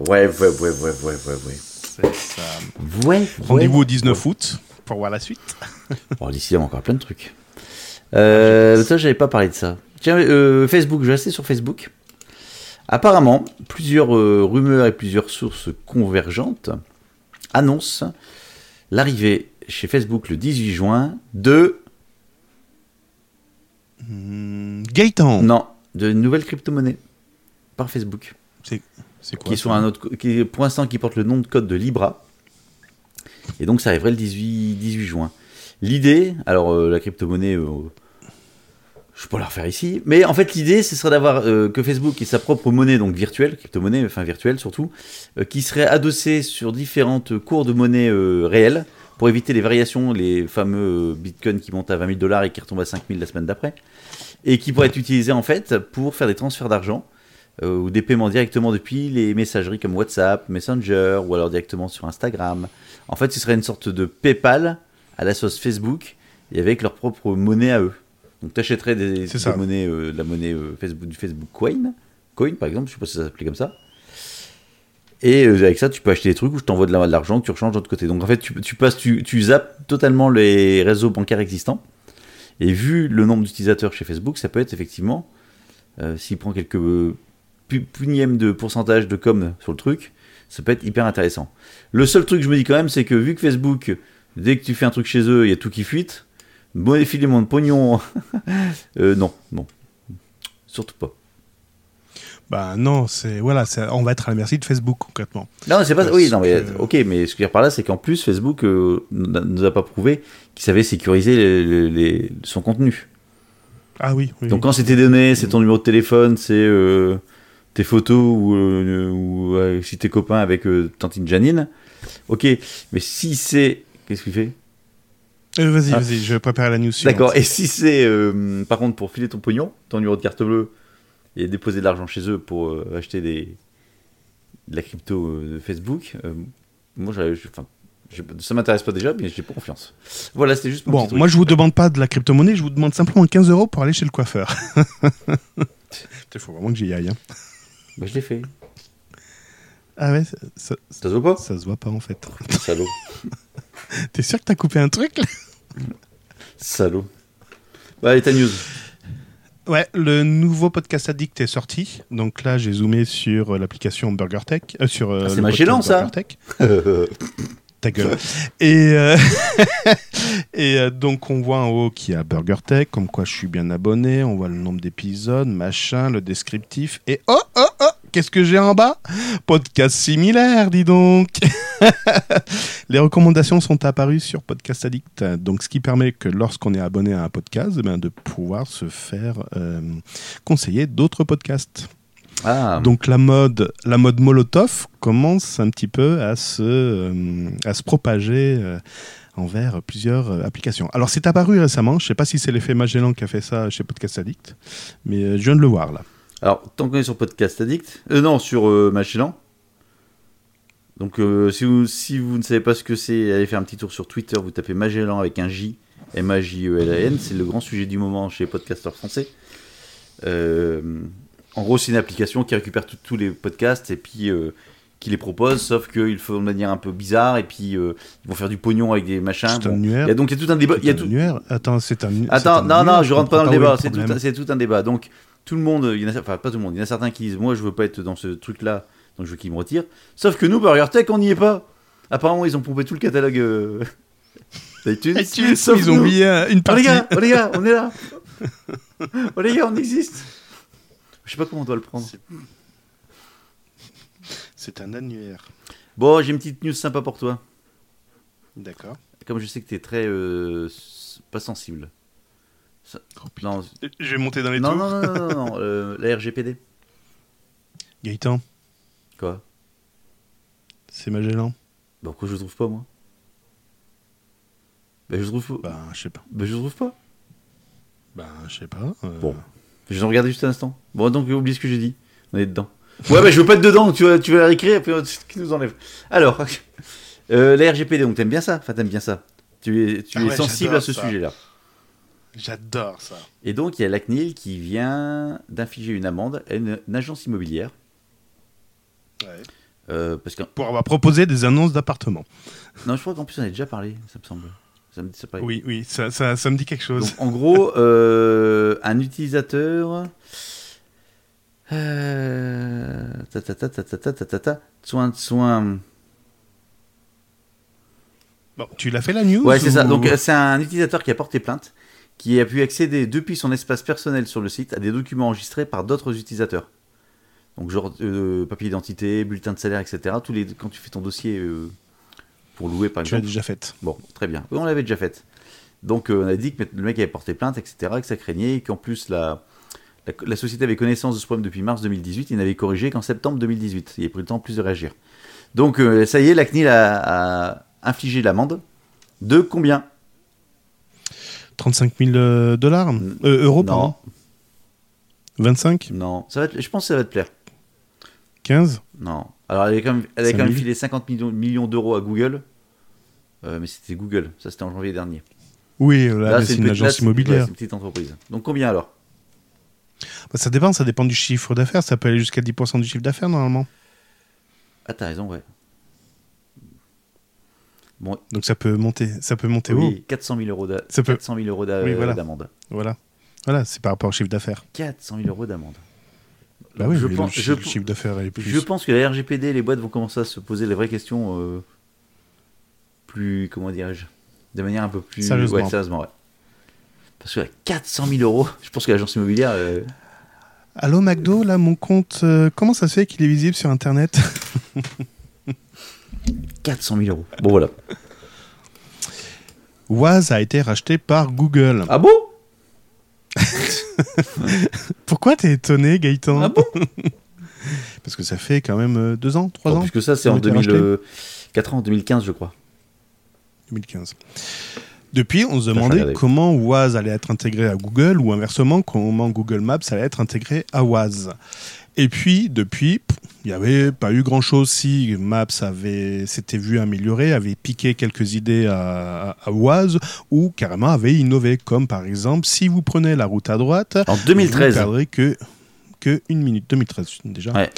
Ouais, ouais, ouais, ouais, ouais, ouais, ouais. C'est ça. Ouais, Rendez-vous au 19 août pour voir la suite. *laughs* Bon, d'ici là, il y a encore plein de trucs. Euh, ça, j'avais pas parlé de ça. Tiens, euh, Facebook, je vais rester sur Facebook. Apparemment, plusieurs euh, rumeurs et plusieurs sources convergentes annoncent l'arrivée chez Facebook le 18 juin de. Hmm, Gaëtan. Non, de nouvelles crypto-monnaies par Facebook. C'est quoi qui sont un autre, qui, pour l'instant qui portent le nom de code de Libra. Et donc ça arriverait le 18, 18 juin. L'idée, alors euh, la crypto-monnaie, euh, je peux pas la refaire ici, mais en fait l'idée ce serait d'avoir euh, que Facebook ait sa propre monnaie, donc virtuelle, crypto-monnaie, enfin virtuelle surtout, euh, qui serait adossée sur différentes cours de monnaie réelles pour éviter les variations, les fameux bitcoins qui montent à 20 000 dollars et qui retombent à 5 000 la semaine d'après, et qui pourraient être utilisés en fait pour faire des transferts d'argent euh, ou des paiements directement depuis les messageries comme WhatsApp, Messenger ou alors directement sur Instagram. En fait, ce serait une sorte de PayPal à la sauce Facebook et avec leur propre monnaie à eux. Donc, tu achèterais des, monnaies, euh, de la monnaie euh, Facebook, du Facebook Coin, Coin par exemple, je sais pas si ça s'appelait comme ça. Et euh, avec ça, tu peux acheter des trucs où je t'envoie de la- de l'argent que tu rechanges de l'autre côté. Donc en fait, tu, passes, tu, zappes totalement les réseaux bancaires existants. Et vu le nombre d'utilisateurs chez Facebook, ça peut être effectivement, euh, s'il prend quelques euh, pu- punièmes de pourcentage de com sur le truc, ça peut être hyper intéressant. Le seul truc que je me dis quand même, c'est que vu que Facebook, dès que tu fais un truc chez eux, il y a tout qui fuite, bon filer mon pognon, *laughs* non, non, surtout pas. Bah non, c'est voilà, on va être à la merci de Facebook concrètement. Non, c'est pas. Parce Oui, non, mais que- ok, mais ce que je veux dire par là, c'est qu'en plus, Facebook euh, n'a- nous a pas prouvé qu'il savait sécuriser les- les- les- son contenu. Ah oui. oui, Donc oui. quand c'est tes données, c'est ton numéro de téléphone, c'est euh, tes photos ou, euh, ou euh, si t'es copain avec Tantine Janine, ok. Mais si c'est, qu'est-ce qu'il fait? Vas-y, Ah. vas-y, je vais préparer la news. D'accord. Et si c'est, par contre, pour filer ton pognon, ton numéro de carte bleue et déposer de l'argent chez eux pour euh, acheter des de la crypto euh, de Facebook, euh, moi, j'avais- enfin, ça m'intéresse pas déjà, mais j'ai pas confiance. Voilà, c'était juste mon Bon, petit truc. moi je vous demande pas de la crypto-monnaie, je vous demande simplement 15 euros pour aller chez le coiffeur. *laughs* Il faut vraiment que j'y aille. hein. Bah, je l'ai fait. Ah ouais, ça, ça- Ça se voit pas? ça se voit pas en fait. *laughs* Salaud. T'es sûr que t'as coupé un truc là? Salaud. Bah, allez, ta news. Ouais, le nouveau podcast Addict est sorti. Donc là, j'ai zoomé sur euh, l'application BurgerTech. Euh, sur, euh, Ah, c'est Magellan, ça. *laughs* Ta gueule. Et, euh, *laughs* et euh, donc, on voit en haut qu'il y a BurgerTech, comme quoi je suis bien abonné. On voit le nombre d'épisodes, machin, le descriptif. Et oh, oh, oh, qu'est-ce que j'ai en bas? Podcast similaire, dis donc *laughs* Les recommandations sont apparues sur Podcast Addict, donc ce qui permet que lorsqu'on est abonné à un podcast, eh ben, de pouvoir se faire euh, conseiller d'autres podcasts. Ah, Donc la mode, la mode Molotov commence un petit peu à se, euh, à se propager euh, envers plusieurs applications. Alors c'est apparu récemment, je sais pas si c'est l'effet Magellan qui a fait ça chez Podcast Addict, mais je viens de le voir là. Alors, tant qu'on est sur Podcast Addict, euh, non, sur euh, Magellan. Donc, euh, si, vous, si vous ne savez pas ce que c'est, allez faire un petit tour sur Twitter, vous tapez Magellan avec un J, M-A-J-E-L-A-N, c'est le grand sujet du moment chez les podcasteurs français. Euh, en gros, c'est une application qui récupère tous les podcasts et puis qui les propose, sauf qu'ils le font de manière un peu bizarre et puis euh, ils vont faire du pognon avec des machins. C'est un Bon. Il y a donc il y a tout un débat. Il y a C'est un tout, annuaire. Attends, c'est un. Attends, un non, non, je rentre pas dans le débat, c'est tout, tout un débat. Donc, tout le monde, il y en a, enfin, pas tout le monde, il y en a certains qui disent, moi, je veux pas être dans ce truc-là, donc je veux qu'ils me retirent. Sauf que nous, Burger Tech, on n'y est pas. Apparemment, ils ont pompé tout le catalogue euh, *laughs* d'iTunes. iTunes, sauf ils ont oublié une Oh partie. les gars, oh les gars, on est là. *laughs* oh les gars, on existe. Je sais pas comment on doit le prendre. C'est un annuaire. Bon, j'ai une petite news sympa pour toi. D'accord. Comme je sais que t'es très euh, pas sensible. Ça- non, Je vais monter dans les non, tours. non, non, non, non, non, *laughs* euh, la RGPD. Gaëtan, Quoi? C'est Magellan. Bah, pourquoi je le trouve pas, moi? Bah, je le trouve pas. Bah, je sais pas. Bah, je le trouve pas. Bah, je sais pas. euh, Bon. Je vais regarder juste un instant. Bon, donc, oublie ce que j'ai dit. On est dedans. *laughs* Ouais, bah, je veux pas être dedans, tu vas, tu vas la réécrire, et puis qui nous enlève. Alors, *laughs* euh, la RGPD, donc t'aimes bien ça? Enfin, t'aimes bien ça. Tu es, tu Ah es ouais, sensible à ce sujet-là. J'adore ça. Et donc, il y a la CNIL qui vient d'infliger une amende à une, une agence immobilière. Euh, parce que, Pour avoir proposé des annonces d'appartements. non, je crois qu'en plus, on a déjà parlé, ça me semble. Ça me, ça paraît- Oui, oui, ça, ça, ça me dit quelque chose. Donc, en gros, euh, un utilisateur. Euh, ta, ta, ta, ta, ta, ta, ta, ta, ta, soin de soin. Bon, tu l'as fait la news Ouais, c'est ça. Donc, euh, c'est un utilisateur qui a porté plainte, qui a pu accéder depuis son espace personnel sur le site à des documents enregistrés par d'autres utilisateurs. Donc, genre euh, papier d'identité, bulletin de salaire, etc. Tous les, quand tu fais ton dossier euh, pour louer, par tu l'as exemple. déjà fait. Bon, très bien. Oui, on l'avait déjà faite. Donc, euh, on a dit que le mec avait porté plainte, etc., que ça craignait, et qu'en plus, la, la, la société avait connaissance de ce problème depuis mars 2018, il n'avait corrigé qu'en septembre 2018. Il a pris le temps en plus de réagir. Donc, euh, ça y est, la CNIL a, a infligé l'amende. De combien? 35 000 euh, dollars Euh, Euros, pardon. Non, 25 non. Ça va te- je pense que ça va te plaire. 15 Non. Alors, elle a quand même, elle a quand même 5000. filé 50 millions, millions d'euros à Google. Euh, mais c'était Google. Ça, c'était en janvier dernier. Oui, là, c'est une agence immobilière. c'est une petite entreprise. Donc, combien alors? Bah, ça dépend, ça dépend du chiffre d'affaires. Ça peut aller jusqu'à 10% du chiffre d'affaires normalement. Ah, t'as raison, ouais. Bon, Donc ça peut monter, ça peut monter haut. oui, 400 000 euros d'a- Ça peut- 400 000 euros d'a- Oui, voilà. d'amende. Voilà. Voilà, c'est par rapport au chiffre d'affaires. 400 000 euros d'amende. Bah oui, je, pense, le, je, chi- le chiffre d'affaires est plus. je pense que la RGPD, les boîtes vont commencer à se poser les vraies questions euh, plus, comment dirais-je, de manière un peu plus Sérieusement. Ouais, sérieusement, ouais. Parce que là, 400 000 euros, je pense que l'agence immobilière, euh, Allô McDo, là mon compte, euh, comment ça se fait qu'il est visible sur Internet? *laughs* 400 000 euros. Bon voilà. Waz a été racheté par Google. Ah bon? *laughs* Pourquoi t'es étonné Gaëtan? Ah bon? Parce que ça fait quand même euh, deux ans, trois Bon, ans Puisque ça, c'est en été 2000, rachetés euh, 4 ans, 2015, je crois. 2015. Depuis, on se demandait comment Waz allait être intégré à Google ou inversement, comment Google Maps allait être intégré à Waz. Et puis, depuis, il n'y avait pas eu grand-chose si Maps avait s'était vu améliorer, avait piqué quelques idées à, à, Waz ou carrément avait innové, comme par exemple, si vous prenez la route à droite, En vous 2013. perdrez que, que une minute. 2013 déjà. Ouais.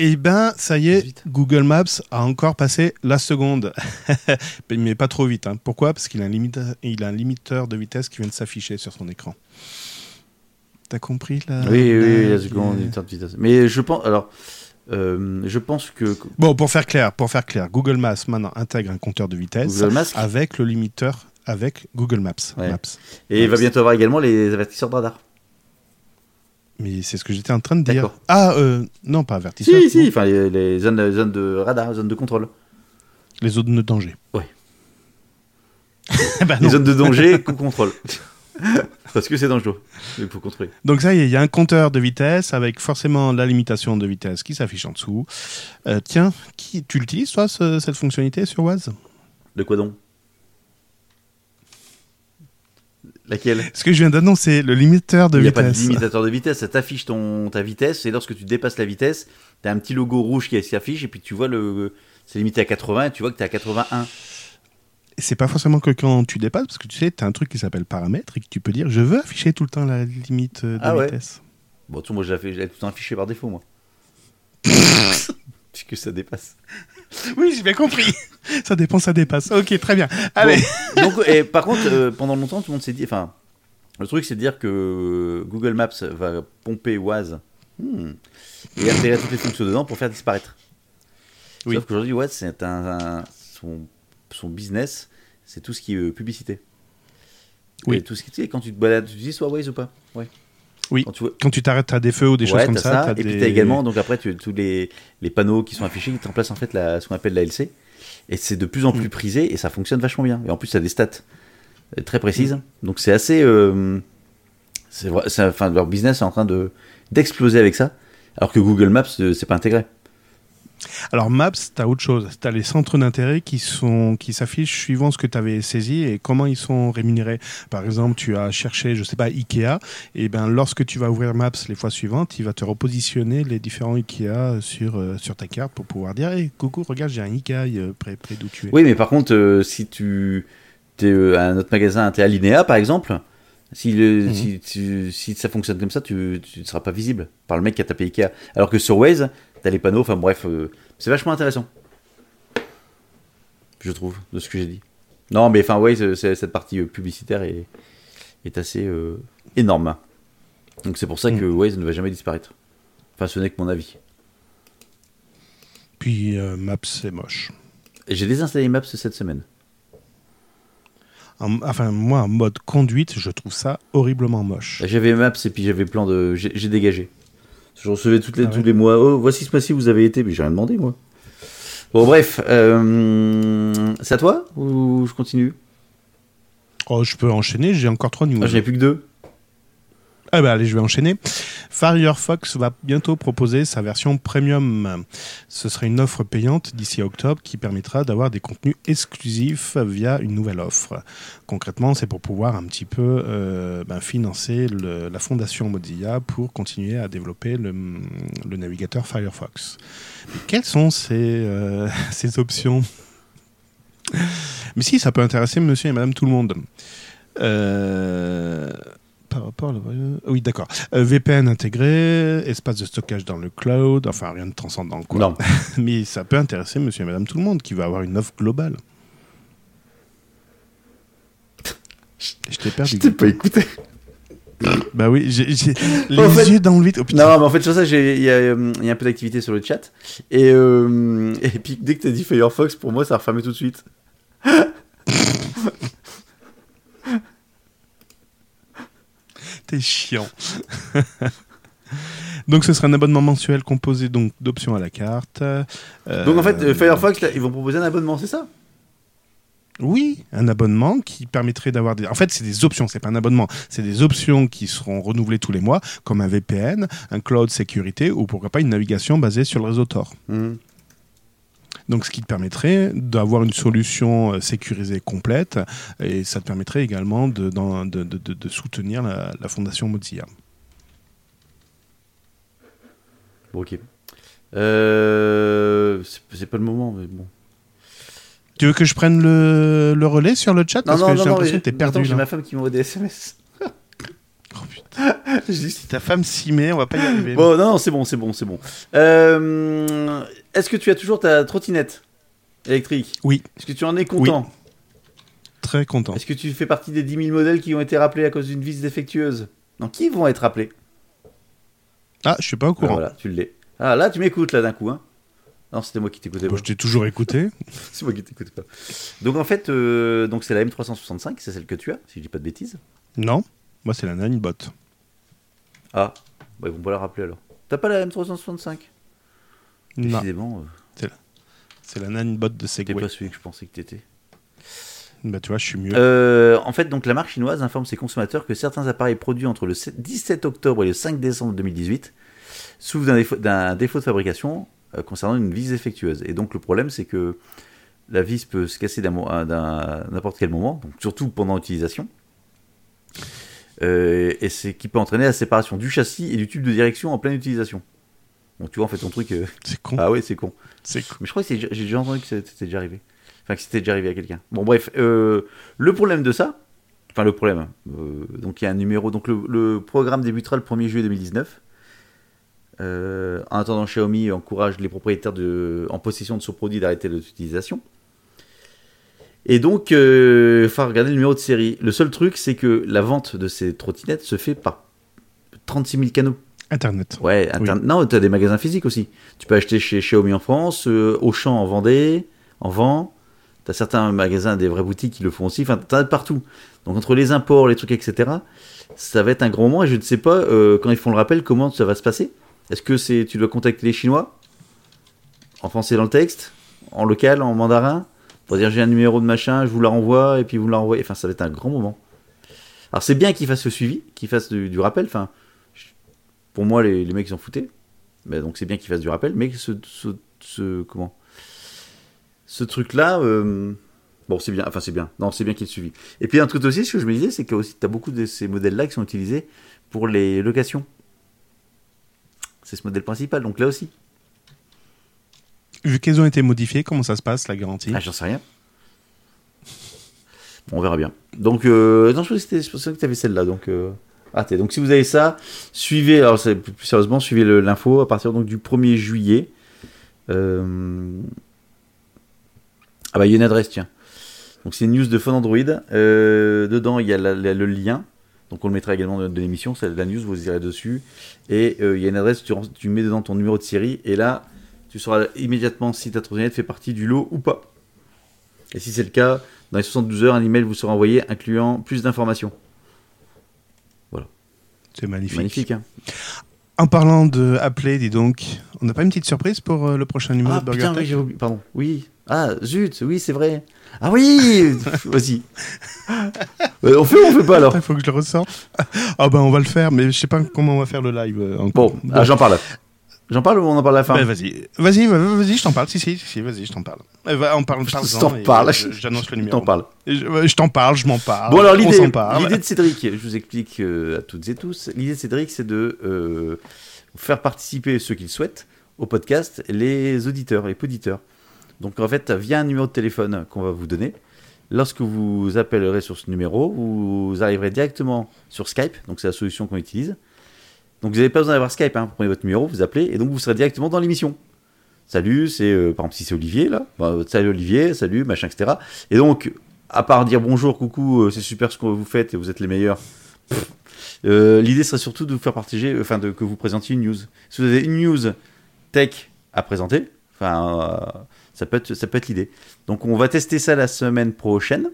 Et ben, ça y est, 18. Google Maps a encore passé la seconde. *laughs* Mais pas trop vite. hein. Pourquoi? Parce qu'il a, un limite- il a un limiteur de vitesse qui vient de s'afficher sur son écran. T'as compris là Oui, oui, oui, la- la seconde, vitesse. Mais je pense, alors, euh, je pense que Bon, pour faire clair, pour faire clair, Google Maps maintenant intègre un compteur de vitesse avec le limiteur avec Google Maps. Ouais. Maps. et il va bientôt avoir également les avertisseurs de radar. Mais c'est ce que j'étais en train de dire. Ah, euh, non, pas avertisseur. Si, si, enfin, les, les zones, les zones de radar, zones de contrôle. Les zones de danger. Ouais. *laughs* Bah Les zones de danger *laughs* qu'on contrôle. *laughs* Parce que c'est dangereux. Il faut contrôler. Donc ça y est, il y a un compteur de vitesse avec forcément la limitation de vitesse qui s'affiche en dessous. Euh, tiens, qui, tu l'utilises toi ce- cette fonctionnalité sur Waz De quoi donc? Laquelle? Ce que je viens d'annoncer, le limiteur de Il n'y a pas de vitesse. limitateur de vitesse, ça t'affiche ton, ta vitesse, et lorsque tu dépasses la vitesse, tu as un petit logo rouge qui s'affiche, et puis tu vois le. C'est limité à 80, et tu vois que tu es à 81. C'est pas forcément que quand tu dépasses, parce que tu sais, tu as un truc qui s'appelle paramètres et que tu peux dire je veux afficher tout le temps la limite euh, de Ah ouais. vitesse. Bon, tout, moi, je l'ai tout le temps affiché par défaut, moi. *laughs* Puisque ça dépasse. Oui, j'ai bien compris. *laughs* ça dépend, ça dépasse. Ok, très bien. Allez. Bon, donc, et par contre, euh, pendant longtemps, tout le monde s'est dit. Enfin, le truc, c'est de dire que Google Maps va pomper Waze hmm, et intégrer toutes les fonctions dedans pour faire disparaître. Oui. Sauf qu'aujourd'hui, Waze, c'est un, un- son, son business, c'est tout ce qui est euh, publicité. Oui. Et tout ce qui, tu sais, quand tu te balades, tu dis soit Waze ou pas Ouais. Oui. Quand tu tu t'arrêtes à des feux ou des choses comme ça, t'as Et puis des- t'as également, donc après, tu tous les, les panneaux qui sont affichés qui te remplacent en fait la, ce qu'on appelle la LC. Et c'est de plus en Mm. plus prisé et ça fonctionne vachement bien. Et en plus, ça a des stats euh, très précises. Mm. Donc c'est assez. euh, c'est enfin, leur business est en train de d'exploser avec ça. Alors que Google Maps, c'est pas intégré. Alors Maps, tu as autre chose. Tu as les centres d'intérêt qui sont qui s'affichent suivant ce que tu avais saisi et comment ils sont rémunérés. Par exemple, tu as cherché, je sais pas, Ikea, et ben lorsque tu vas ouvrir Maps les fois suivantes, il va te repositionner les différents Ikea sur euh, sur ta carte pour pouvoir dire hey, coucou, regarde, j'ai un Ikea euh, près près d'où tu es. Oui, mais par contre, euh, si tu es à un autre magasin, tu es à Linéa par exemple, Si, le, Mhm. si, tu- si ça fonctionne comme ça, tu tu ne seras pas visible par le mec qui a tapé Ikea. Alors que sur Waze, t'as les panneaux, enfin bref, euh, c'est vachement intéressant. Je trouve, de ce que j'ai dit. Non, mais enfin, Waze, c'est- cette partie euh, publicitaire est, est assez euh, énorme. Donc c'est pour ça que Waze ne va jamais disparaître. Enfin, ce n'est que mon avis. Puis euh, Maps, c'est moche. J'ai désinstallé Maps cette semaine. En- enfin, moi, en mode conduite, je trouve ça horriblement moche. J'avais Maps et puis j'avais plein de. J'ai dégagé. Je recevais toutes les, Ah ouais. tous les mois. Oh, voici ce mois-ci, vous avez été. Mais j'ai rien demandé, moi. Bon, bref. euh, c'est à toi ou je continue? Oh, je peux enchaîner, j'ai encore trois news. ah, J'en ai plus que deux. Ah bah allez, je vais enchaîner. Firefox va bientôt proposer sa version premium. Ce sera une offre payante d'ici octobre qui permettra d'avoir des contenus exclusifs via une nouvelle offre. Concrètement, c'est pour pouvoir un petit peu euh, ben, financer la fondation Mozilla pour continuer à développer le, navigateur Firefox. Quelles sont ces, euh, *laughs* ces options? Mais si, ça peut intéresser monsieur et madame tout le monde. Euh, par rapport à la- Oui, d'accord. Euh, VPN intégré, espace de stockage dans le cloud, enfin rien de transcendant quoi. Non. *laughs* Mais ça peut intéresser monsieur et madame tout le monde qui va avoir une offre globale. Je t'ai perdu. Je t'ai pas écouté. Bah oui, j'ai les En fait- yeux dans le vide. Oh. Non, mais en fait, sur ça, j'ai- il y, a, euh, il y a un peu d'activité sur le chat. Et, euh, et puis, dès que t'as dit Firefox, pour moi, ça a refermé tout de suite. *laughs* T'es chiant. *laughs* donc ce sera un abonnement mensuel composé donc d'options à la carte. Euh, Donc, en fait, euh, Firefox, là, ils vont proposer un abonnement, c'est ça? Oui, un abonnement qui permettrait d'avoir des. En fait, c'est des options, c'est pas un abonnement. C'est des options qui seront renouvelées tous les mois, comme un VPN, un cloud sécurité ou pourquoi pas une navigation basée sur le réseau Tor. Mhm. Donc, ce qui te permettrait d'avoir une solution euh, sécurisée complète et ça te permettrait également de, d'en- de, de- de- de soutenir la, la fondation Mozilla. Bon, ok. Euh, c'est pas le moment, mais bon. Tu veux que je prenne le, le relais sur le chat? Parce que j'ai l'impression que t'es perdu. J'ai ma femme qui m'envoie des SMS. *laughs* Oh, putain. *laughs* Je dis, Si ta femme s'y met, on va pas y arriver. Bon, non, non, c'est bon, c'est bon, c'est bon. Euh, Est-ce que tu as toujours ta trottinette électrique Oui. Est-ce que tu en es content Très content. Est-ce que tu fais partie des 10 000 modèles qui ont été rappelés à cause d'une vis défectueuse Non, qui vont être rappelés Ah, je suis pas au Ah, courant. Voilà, tu l'es. Ah, là, tu m'écoutes, là, d'un coup. Hein. Non, c'était moi qui t'écoutais Bon, je t'ai toujours écouté. *laughs* C'est moi qui t'écoute pas. Donc, en fait, euh, donc c'est la M365, c'est celle que tu as, si je dis pas de bêtises. Non, moi c'est la Nanibot. Ah, bah, ils vont pas la rappeler alors. T'as pas la M365 Non, Décidément, euh, c'est la Nanibot de t'es Segway. pas celui que je pensais que t'étais. Bah tu vois, je suis mieux. Euh, en fait, donc la marque chinoise informe ses consommateurs que certains appareils produits entre le 7 17 octobre et le 5 décembre 2018 souffrent d'un défaut, de fabrication euh, concernant une vis défectueuse. Et donc le problème, c'est que la vis peut se casser d'un n'importe quel moment, donc surtout pendant l'utilisation. Euh, et c'est qui peut entraîner la séparation du châssis et du tube de direction en pleine utilisation. Bon, tu vois, en fait, ton truc. euh, C'est con. Ah ouais, c'est con. C'est con. Mais je crois que j'ai déjà entendu que c'était déjà arrivé. Enfin, que c'était déjà arrivé à quelqu'un. Bon, bref, euh, le problème de ça, enfin le problème, euh, donc il y a un numéro, donc le, le programme débutera le 1er juillet 2019. Euh, en attendant, Xiaomi encourage les propriétaires de, en possession de ce produit d'arrêter l'utilisation. Et donc, il faut regarder le numéro de série. Le seul truc, c'est que la vente de ces trottinettes se fait par 36 000 canaux. Internet. Ouais, Oui. non, tu as des magasins physiques aussi. Tu peux acheter chez Xiaomi en France, euh, Auchan en Vendée, en vend. Tu as certains magasins, des vraies boutiques qui le font aussi. Enfin, tu as partout. Donc, entre les imports, les trucs, etc., ça va être un grand moment. Et je ne sais pas, euh, quand ils font le rappel, comment ça va se passer. Est-ce que c'est tu dois contacter les Chinois? En français dans le texte? En local, en mandarin? Pour dire j'ai un numéro de machin, je vous la renvoie, et puis vous la renvoyez. Enfin, ça va être un grand moment. Alors, c'est bien qu'ils fassent le suivi, qu'ils fassent du, du rappel. Enfin, pour moi, les, les mecs ils en foutaient. Mais donc c'est bien qu'ils fassent du rappel, mais ce, ce, ce- comment? Ce truc-là, euh, bon c'est bien, enfin c'est bien. Non, c'est bien qu'il ait suivi. Et puis un truc aussi, ce que je me disais, c'est que aussi t'as beaucoup de ces modèles-là qui sont utilisés pour les locations. C'est ce modèle principal, donc là aussi. Vu qu'elles ont été modifiées, comment ça se passe la garantie? Ah, j'en sais rien. Bon, on verra bien. Donc, euh, non, je pensais que je pensais que tu avais celle-là. Donc, euh, Donc, si vous avez ça, suivez, alors plus sérieusement, suivez l'info à partir donc, du 1er juillet. Euh, Ah bah, il y a une adresse, tiens. Donc, c'est une news de Phone Android. Euh, dedans, il y a le lien. Donc, on le mettra également de, de l'émission. C'est la news, vous irez dessus. Et euh, il y a une adresse, tu mets dedans ton numéro de série. Et là, tu sauras immédiatement si ta trottinette fait partie du lot ou pas. Et si c'est le cas, dans les 72 heures, un email vous sera envoyé incluant plus d'informations. C'est magnifique. Magnifique, hein En parlant de appeler, dis donc, on n'a pas une petite surprise pour euh, le prochain numéro Ah de Burger putain, oui, Tech j'ai oublié. Pardon. Oui. Ah, zut, oui, c'est vrai. Ah oui *laughs* Vas-y. Euh, on fait ou on fait pas alors *laughs* Il faut que je le ressorte. Ah ben on va le faire, mais je sais pas comment on va faire le live. euh, encore. Bon, ah, j'en parle. J'en parle ou on en parle à la fin Ben, vas-y, vas-y, vas- vas-y, je t'en parle. Si, si, si, vas-y, je t'en parle. Euh, on parle, Je parle-en t'en parle. je- J'annonce le Je numéro. t'en parle. Je, je t'en parle, je m'en parle. Bon alors l'idée, parle. l'idée de Cédric, je vous explique euh, à toutes et tous. L'idée de Cédric, c'est de euh, faire participer ceux qui le souhaitent au podcast, les auditeurs, les poditeurs. Donc en fait, via un numéro de téléphone qu'on va vous donner, lorsque vous appellerez sur ce numéro, vous arriverez directement sur Skype. Donc c'est la solution qu'on utilise. Donc vous n'avez pas besoin d'avoir Skype. Hein, vous prenez votre numéro, vous appelez et donc vous serez directement dans l'émission. Salut, c'est euh, par exemple si c'est Olivier là, bah, salut Olivier, salut machin etc. Et donc à part dire bonjour, coucou, euh, c'est super ce que vous faites et vous êtes les meilleurs. euh, L'idée serait surtout de vous faire partager, enfin de que vous présentiez une news. Si vous avez une news tech à présenter, enfin euh, ça peut être ça peut être l'idée. Donc on va tester ça la semaine prochaine.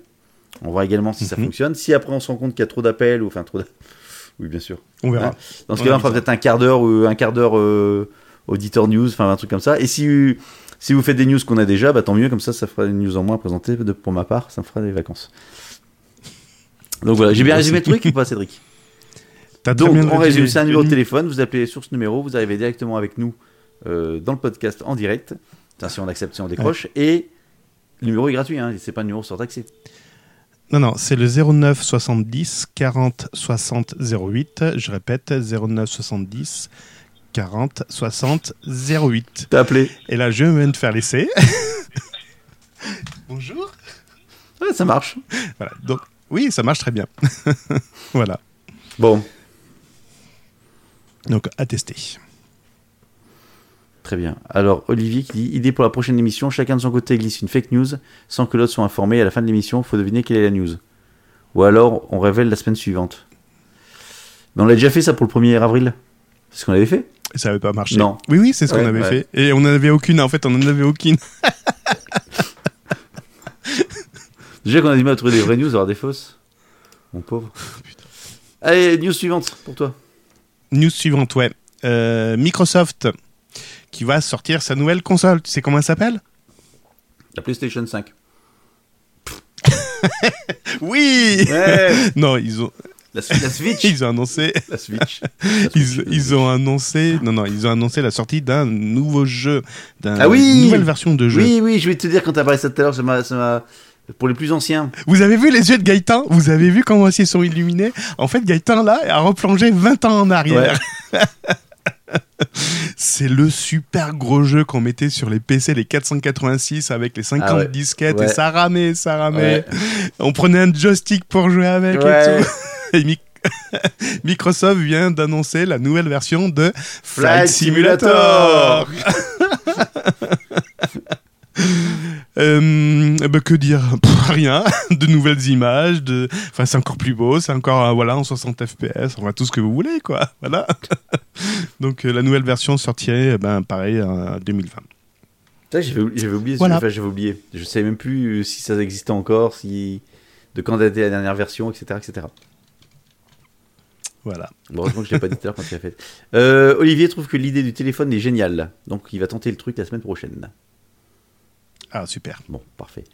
On verra également si ça Mhm. fonctionne. Si après on se rend compte qu'il y a trop d'appels ou enfin trop, d'a- oui bien sûr. On verra. Dans ce cas-là, on fera peut-être un quart d'heure ou un quart d'heure euh, auditeur news, enfin un truc comme ça. Et si, si vous faites des news qu'on a déjà, bah tant mieux, comme ça, ça fera une news en moins à présenter. De, pour ma part, ça me fera des vacances. Donc voilà, j'ai bien résumé le truc ou pas, Cédric? T'as Donc, on résumé. résume, c'est un numéro de téléphone, vous appelez sur ce numéro, vous arrivez directement avec nous euh, dans le podcast en direct. Enfin, si on accepte, si on décroche. Et le numéro est gratuit, hein, c'est pas un numéro surtaxé. Non, non, c'est le 09 70 40 60 08. Je répète, 09 70 40 60 08. T'as appelé Et là, je viens de faire l'essai. *laughs* Bonjour. Ouais, Ça marche. Voilà, donc, oui, ça marche très bien. *laughs* voilà. Bon, Donc, à tester. Très bien. Alors, Olivier qui dit idée pour la prochaine émission chacun de son côté glisse une fake news sans que l'autre soit informé. À la fin de l'émission, il faut deviner quelle est la news. Ou alors, on révèle la semaine suivante. Mais on l'a déjà fait ça pour le 1er avril? C'est ce qu'on avait fait? Ça n'avait pas marché. Non. Oui, oui, c'est ce qu'on avait ouais. fait. Et on n'en avait aucune. En fait, on n'en avait aucune. *laughs* Déjà qu'on a du mal à trouver des vraies news, avoir des fausses. Mon pauvre. Allez, news suivante pour toi. News suivante, ouais. Euh, Microsoft qui va sortir sa nouvelle console. Tu sais comment elle s'appelle? La PlayStation 5. *laughs* Oui Ouais Non, ils ont, La, la Switch *laughs* ils ont annoncé. La Switch. *laughs* Ils, ils ont annoncé. Non, non, ils ont annoncé la sortie d'un nouveau jeu. D'une Ah oui nouvelle version de jeu. Oui, oui, je vais te dire quand t'as parlé ça tout à l'heure, ça m'a- ça m'a. Pour les plus anciens. Vous avez vu les yeux de Gaëtan? Vous avez vu comment ils sont illuminés? En fait, Gaëtan, là, a replongé 20 ans en arrière. C'est le super gros jeu qu'on mettait sur les PC, les 486 avec les 50 Ah ouais. disquettes Ouais. et ça ramait, ça ramait. Ouais. On prenait un joystick pour jouer avec et tout. *laughs* Et *laughs* Microsoft vient d'annoncer la nouvelle version de Flight Simulator. *laughs* Euh, ben, que dire? *laughs* Pff, Rien. De nouvelles images. De... Enfin, c'est encore plus beau. C'est encore euh, voilà en 60 FPS. Enfin, tout ce que vous voulez, quoi. *laughs* Voilà. Donc, euh, la nouvelle version sortirait, ben, pareil, en 2020. Putain, J'avais oublié, ce- Voilà. enfin, j'avais oublié. Je savais même plus si ça existait encore, si de quand datait la dernière version, etc., etc. Voilà. Bon, heureusement que je l'ai pas dit tout à l'heure quand tu l'as fait. Euh, Olivier trouve que l'idée du téléphone est géniale, donc il va tenter le truc la semaine prochaine. Ah, super. Bon, parfait.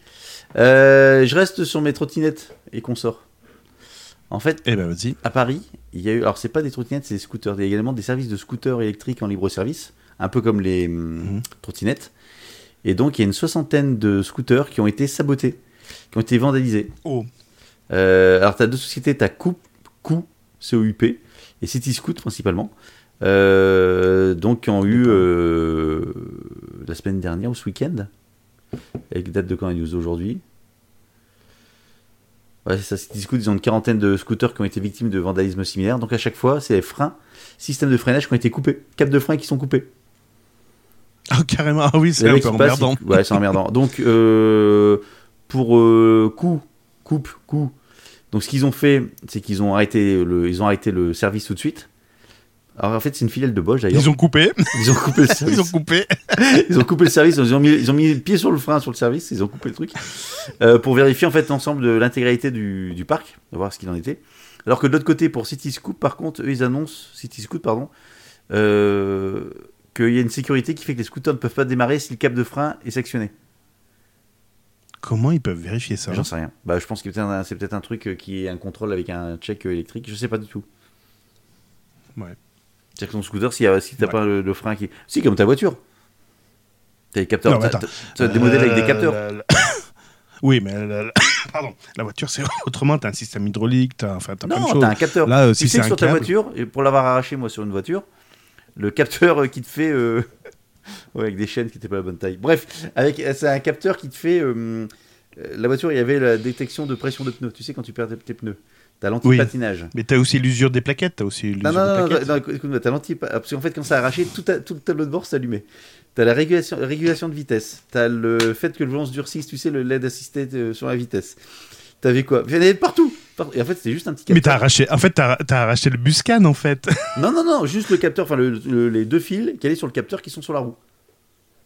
Euh, je reste sur mes trottinettes et consorts. En fait, Eh ben, à Paris, il y a eu. Alors, c'est pas des trottinettes, c'est des scooters. Il y a également des services de scooters électriques en libre service, un peu comme les hum, Mhm. trottinettes. Et donc, il y a une soixantaine de scooters qui ont été sabotés, qui ont été vandalisés. Oh. Euh, alors, tu as deux sociétés, tu as Coup, Coup, C-O-U-P, et City Scoot principalement. Euh, donc, qui ont eu euh, la semaine dernière ou ce week-end, avec date de quand la news aujourd'hui Ouais, c'est ça, City Scoot, ils ont une quarantaine de scooters qui ont été victimes de vandalisme similaire. Donc à chaque fois, c'est les freins, système de freinage qui ont été coupés, cap de frein qui sont coupés. Ah, carrément, ah oui, c'est un peu qui emmerdant. Ouais, c'est emmerdant. Donc, euh, pour euh, coup, coupe, coup. Donc, ce qu'ils ont fait, c'est qu'ils ont arrêté le, ils ont arrêté le service tout de suite. Alors, en fait, c'est une filiale de Bosch d'ailleurs. Ils ont coupé, Ils ont coupé le service. *laughs* ils ont coupé. *laughs* Ils ont coupé le service, ils ont mis, ils ont mis le pied sur le frein sur le service, ils ont coupé le truc euh, pour vérifier en fait l'ensemble de l'intégralité du, du parc, de voir ce qu'il en était. Alors que de l'autre côté, pour City Scoot, par contre, eux ils annoncent City Scoot, pardon, euh, qu'il y a une sécurité qui fait que les scooters ne peuvent pas démarrer si le cap de frein est sectionné. Comment ils peuvent vérifier ça? J'en sais rien. Bah, je pense que c'est peut-être un- truc euh, qui est un contrôle avec un check électrique. Je sais pas du tout. Ouais. C'est-à-dire que ton scooter, si, si t'as Ouais. pas le, le frein qui. Si, comme ta voiture. T'as des capteurs. T'as- des modèles avec des Euh, capteurs. la- la- *coughs* Oui, mais la, *coughs* pardon, la voiture c'est *coughs* autrement. T'as un système hydraulique, t'as enfin t'as plein de Non, t'as un capteur. Là, euh, tu si sais c'est que sur ta voiture, et pour l'avoir arraché moi sur une voiture, le capteur qui te fait. euh, *laughs* ouais, avec des chaînes qui n'étaient pas la bonne taille. Bref, avec, c'est un capteur qui te fait. euh, euh, La voiture, il y avait la détection de pression de pneus. Tu sais, quand tu perds tes, tes pneus, t'as l'anti-patinage. Mais t'as aussi l'usure des plaquettes, t'as aussi l'usure Non, non, des non, plaquettes. non, non, écoute-moi, t'as l'anti parce qu'en fait, quand ça a arraché, tout, a- tout le tableau de bord s'allumait. T'as la régulation, régulation de vitesse. T'as le fait que le volant se durcisse, tu sais, le LED assisté euh, sur la vitesse. T'avais quoi? Il y en avait partout. Et en fait, c'était juste un petit Mais t'as arraché, en fait, t'as t'as arraché le buscan en fait. *laughs* Non, non, non, juste le capteur, enfin, le- le- les deux fils qui allaient sur le capteur qui sont sur la roue.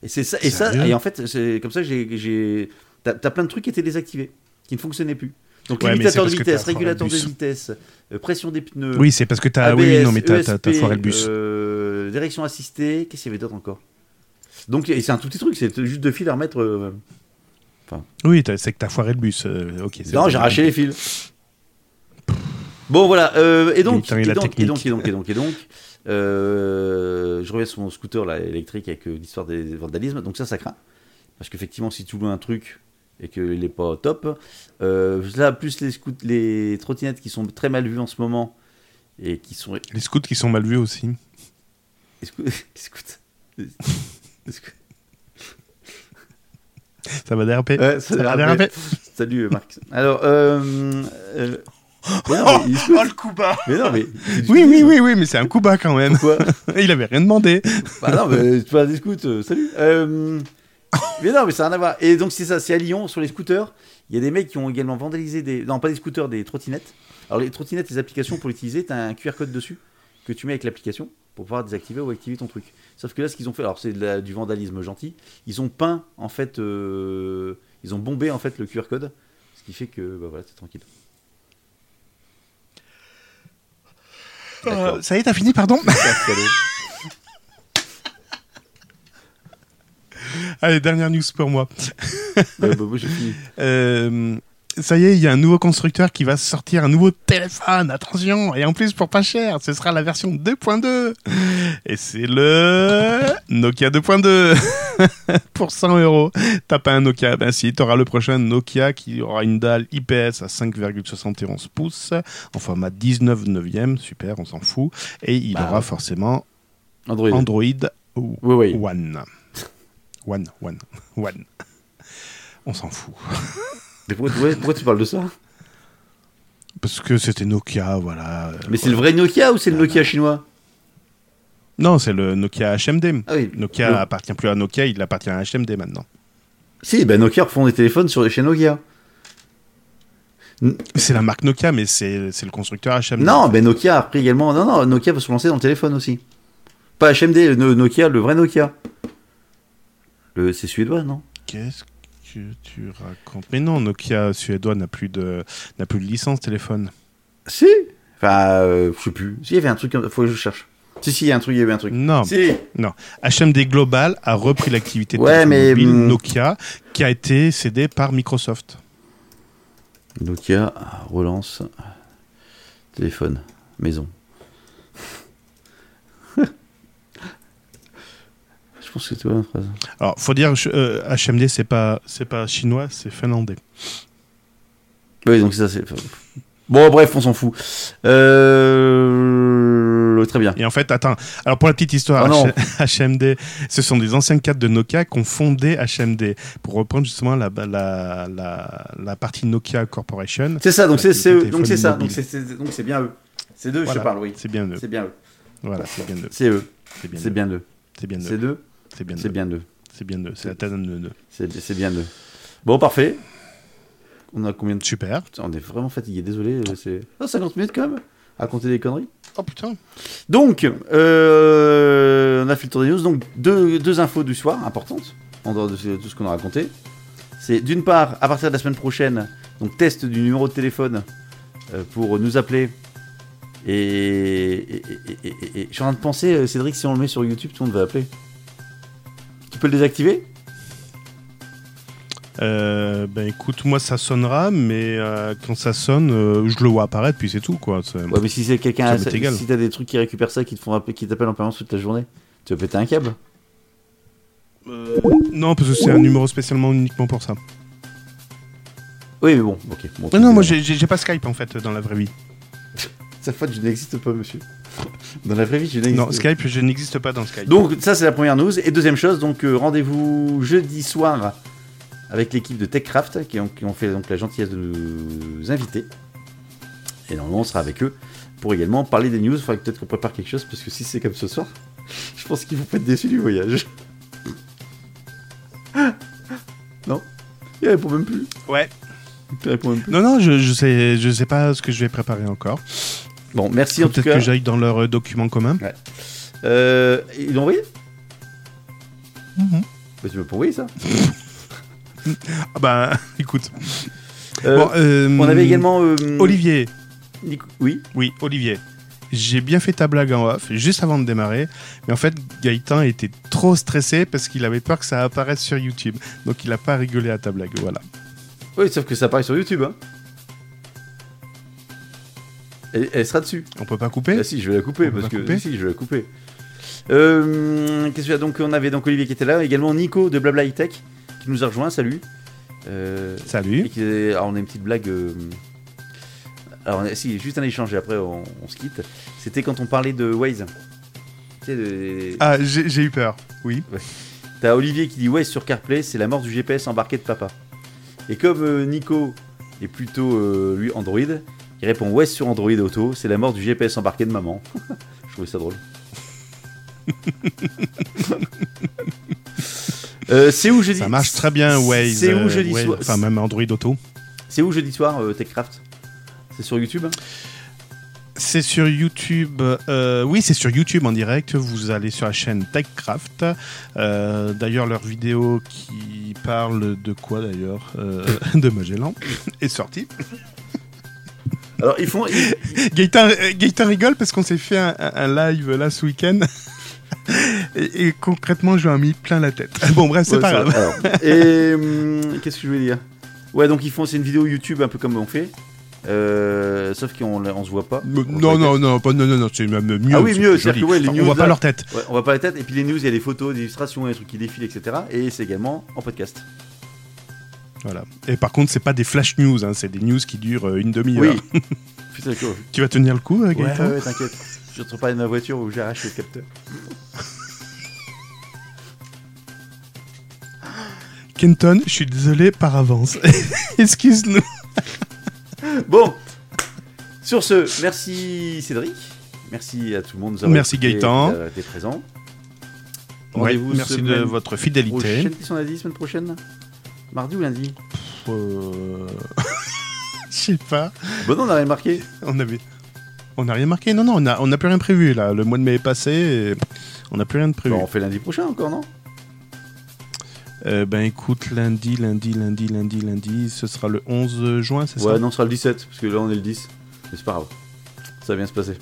Et c'est ça, et ça, et en fait, c'est comme ça que j'ai- j'ai. T'as t'as plein de trucs qui étaient désactivés, qui ne fonctionnaient plus. Donc, Ouais, limitateur de vitesse, régulateur de vitesse, euh, pression des pneus. oui, c'est parce que t'as. oui, oui, non, mais t'as ESP, foiré le bus. euh, direction assistée, qu'est-ce qu'il y avait d'autre encore? Donc et c'est un tout petit truc, c'est juste deux fils à remettre. euh, Oui, c'est que t'as foiré le bus. euh, ok. c'est Non, j'ai arraché les fils. Bon voilà, et, donc, et, donc, et donc et donc et donc et donc je reviens sur mon scooter là, électrique avec l'histoire des vandalismes. Donc ça, ça craint parce qu'effectivement, si tu loues un truc et qu'il n'est pas top, euh, là plus les scouts, les trottinettes qui sont très mal vues en ce moment et qui sont Les scouts qui sont mal vus aussi. les scouts, *laughs* les scouts- les scouts- Ça va déraper. Ouais, ça Ça va déraper. Salut Marc. Alors, euh, euh, non, scoot. Oh le coup bas Mais non, mais Oui, oui, oui, oui, mais c'est un coup bas quand même. Pourquoi *laughs* Il avait rien demandé. Bah non, mais tu vas des scouts, euh, salut. Euh, mais non, mais ça n'a rien à voir. Et donc, c'est ça, c'est à Lyon, sur les scooters. Il y a des mecs qui ont également vandalisé des. Non, pas des scooters, des trottinettes. Alors, les trottinettes, les applications pour l'utiliser, tu as un QR code dessus que tu mets avec l'application pour pouvoir désactiver ou activer ton truc. Sauf que là, ce qu'ils ont fait, alors c'est du vandalisme gentil, ils ont peint, en fait, euh, ils ont bombé, en fait, le QR code, ce qui fait que, bah voilà, c'est tranquille. Euh, ça y est, t'as fini, pardon C'est un salaud. *laughs* Allez, dernière news pour moi. Bah, j'ai fini. *laughs* Euh, ça y est, il y a un nouveau constructeur qui va sortir un nouveau téléphone. Attention, et en plus pour pas cher, ce sera la version 2.2. Et c'est le Nokia 2.2 *laughs* pour 100 euros. T'as pas un Nokia Ben si, t'auras le prochain Nokia qui aura une dalle IPS à 5,71 pouces en format 19 neuvième. Super, on s'en fout. Et il Bah, aura forcément Android. Android Oui, oui. One. One, one, *laughs* one. On s'en fout. Mais pourquoi, tu parles de ça? Parce que c'était Nokia, voilà. Mais c'est le vrai Nokia ou c'est le Nokia chinois? Non, c'est le Nokia HMD. Ah oui. Nokia Le- appartient plus à Nokia, il appartient à HMD maintenant. Si, bah Nokia refont des téléphones sur chez Nokia. C'est la marque Nokia, mais c'est le constructeur HMD. Non, ben Nokia a repris également. Non, non, Nokia va se lancer dans le téléphone aussi. Pas HMD, le Nokia, le vrai Nokia. Le, c'est suédois, non? Qu'est-ce que tu racontes? Mais non, Nokia suédois n'a plus de n'a plus de licence téléphone. Si. Enfin, euh, je sais plus. Si, il y avait un truc. Faut que je cherche. Si, si, il y a un truc, il y avait un truc. Non, Si. non. HMD Global a repris l'activité de Ouais, mais, Nokia qui a été cédée par Microsoft. Nokia relance téléphone maison. Pense que c'est pas la phrase. Alors, faut dire je- euh, HMD c'est pas c'est pas chinois, c'est finlandais. Oui, donc ça, c'est. Bon, bref, on s'en fout. Euh, très bien. Et en fait, attends, alors pour la petite histoire, Oh. H- *laughs* HMD, ce sont des anciens cadres de Nokia qui ont fondé HMD pour reprendre justement la, la, la, la partie Nokia Corporation. C'est ça, donc Voilà, c'est c'est donc c'est ça, donc c'est- c'est donc c'est bien eux. C'est d'eux que je Voilà, parle, oui. C'est bien eux. C'est bien eux. Voilà, c'est bien eux. C'est eux. C'est bien C'est eux. bien eux. C'est bien C'est eux. d'eux. C'est bien C'est eux. bien eux. C'est bien eux. C'est la tête de eux. C'est bien eux. Bon, parfait. On a combien de Super. Putain, On est vraiment fatigué, désolé. C'est oh, 50 minutes quand même à compter des conneries. Oh putain. Donc, euh, on a fait le tour des news. Donc, deux, deux infos du soir importantes, en dehors de tout ce qu'on a raconté. C'est d'une part, à partir de la semaine prochaine, donc test du numéro de téléphone euh, pour nous appeler. Et, et- et- et- et- et- je suis en train de penser, euh, Cédric, si on le met sur YouTube, tout le monde va appeler. Tu peux le désactiver? Euh, ben écoute, moi ça sonnera, mais euh, quand ça sonne, euh, je le vois apparaître, puis c'est tout quoi. Ouais, mais si c'est quelqu'un, si t'as des trucs qui récupèrent ça, qui te font appeler, qui t'appellent en permanence toute la journée, tu vas péter un câble. Non, parce que c'est un numéro spécialement uniquement pour ça. Oui, mais bon, ok. Bon, Non, non, moi j'ai pas Skype en fait dans la vraie vie. Cette fois, je n'existe pas, monsieur. Dans la vraie vie, je n'existe Non, pas. Skype, je n'existe pas dans Skype. Donc, ça, c'est la première news. Et deuxième chose, donc, euh, rendez-vous jeudi soir avec l'équipe de TechCraft qui ont, qui ont fait donc, la gentillesse de nous inviter. Et normalement, on sera avec eux pour également parler des news. Il faudrait peut-être qu'on prépare quelque chose parce que si c'est comme ce soir, *laughs* je pense qu'ils vont pas être déçus du voyage. *laughs* non? Il répond même plus. Ouais. Il répond même plus. Non, non, je, je sais, je sais pas ce que je vais préparer encore. Bon, merci en tout Peut-être cas. que j'aille dans leur euh, document commun. Euh, ils l'ont envoyé? Bah, tu veux pas envoyer ça *laughs* Ah bah, *laughs* écoute. Euh, Bon, euh, On avait également. Olivier. Nico- Oui. Oui, Olivier. J'ai bien fait ta blague en off, juste avant de démarrer. Mais en fait, Gaëtan était trop stressé parce qu'il avait peur que ça apparaisse sur YouTube. Donc il a pas rigolé à ta blague, voilà. Oui, sauf que ça apparaît sur YouTube. Hein. Elle, elle sera dessus. On peut pas couper Ah si, je vais la couper On peut parce que couper si, je vais la couper. Euh, Qu'est-ce qu'il y a donc On avait donc Olivier qui était là, également Nico de Blabla High Tech qui nous a rejoint. Salut. Euh, Salut. et qui est- alors on a une petite blague. euh, Alors on a- si, juste un échange et après on, on se quitte. C'était quand on parlait de Waze. Tu sais, de- Ah, j'ai j'ai eu peur. Oui. T'as Olivier qui dit Waze sur CarPlay, c'est la mort du GPS embarqué de papa. Et comme euh, Nico est plutôt euh, lui Android, il répond Waze sur Android Auto, c'est la mort du GPS embarqué de maman. *laughs* Je trouvais ça drôle. *laughs* Euh, c'est où jeudi Ça marche très bien, Waze. C'est où euh, jeudi soir Enfin, même Android Auto. C'est où jeudi soir euh, Techcraft? C'est sur YouTube hein? C'est sur YouTube. euh, oui, c'est sur YouTube en direct. Vous allez sur la chaîne TechCraft. Euh, d'ailleurs, leur vidéo qui parle de quoi d'ailleurs Euh, *laughs* De Magellan est sortie. Alors ils font. ils- *laughs* Gaëtan, euh, Gaëtan rigole parce qu'on s'est fait un, live là ce week-end. *laughs* et, et concrètement, je lui ai mis plein la tête. *laughs* Bon, bref, c'est Ouais, pas grave. alors, et hum, qu'est-ce que je voulais dire? Ouais, donc ils font. C'est une vidéo YouTube un peu comme on fait. Euh, sauf qu'on on se voit pas. Non, On non, voit non, pas- non, non, non, c'est même mieux. Ah oui, c'est mieux, joli. que, ouais, les on voit pas leur tête. Ouais, on va pas la tête. Et puis les news, il y a des photos, des illustrations, des trucs qui défilent, etc. Et c'est également en podcast. Voilà. Et par contre, c'est pas des flash news, hein, c'est des news qui durent euh, une demi-heure. Oui. *laughs* Putain, quoi. Tu vas tenir le coup, euh, Gaëtan ouais, ouais, t'inquiète. Je te parler de ma voiture où j'arrache le capteur. *laughs* Kenton, je suis désolé par avance. *laughs* Excuse-nous. Bon. Sur ce, merci Cédric. Merci à tout le monde. de nous Merci Gaëtan. d'avoir été présent. Ouais, merci de votre fidélité. Prochaine, qu'est-ce qu'on a dit semaine prochaine? Mardi ou lundi Euh, *laughs* Je sais pas. Bon, non, on n'a rien marqué. On avait. On n'a rien marqué Non, non, on n'a on a plus rien prévu là. Le mois de mai est passé et on n'a plus rien de prévu. Bon, on fait lundi prochain encore, non? Euh, ben écoute, lundi, lundi, lundi, lundi, lundi, ce sera le 11 juin, c'est Ouais, ça? non, ce sera le 17, parce que là on est le 10. Mais c'est pas grave. Ça va bien se passer.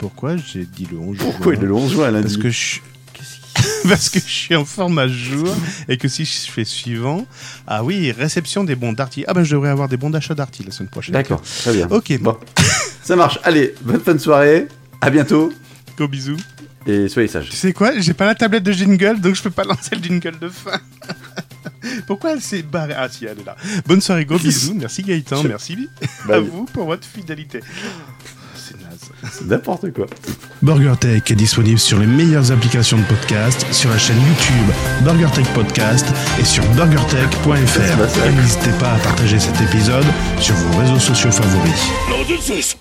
Pourquoi j'ai dit le 11 Pourquoi juin? Est le 11 juin lundi? Parce que je *laughs* parce que je suis en format jour et que si je fais suivant, ah oui, réception des bons d'Arty. Ah ben je devrais avoir des bons d'achat d'Arty la semaine prochaine. D'accord, très bien. Ok, Bon, ça marche. Allez, bonne fin de soirée. À bientôt. Gros bisous. Et soyez sages. Tu sais quoi? J'ai pas la tablette de jingle, donc je peux pas *laughs* lancer le jingle de fin. *laughs* Pourquoi elle s'est barrée? Ah si, elle est là. Bonne soirée, gros bisous. Merci Gaëtan, merci à Bye. vous pour votre fidélité. C'est n'importe quoi. BurgerTech est disponible sur les meilleures applications de podcast, sur la chaîne YouTube BurgerTech Podcast et sur burgertech.fr. Et n'hésitez pas à partager cet épisode sur vos réseaux sociaux favoris.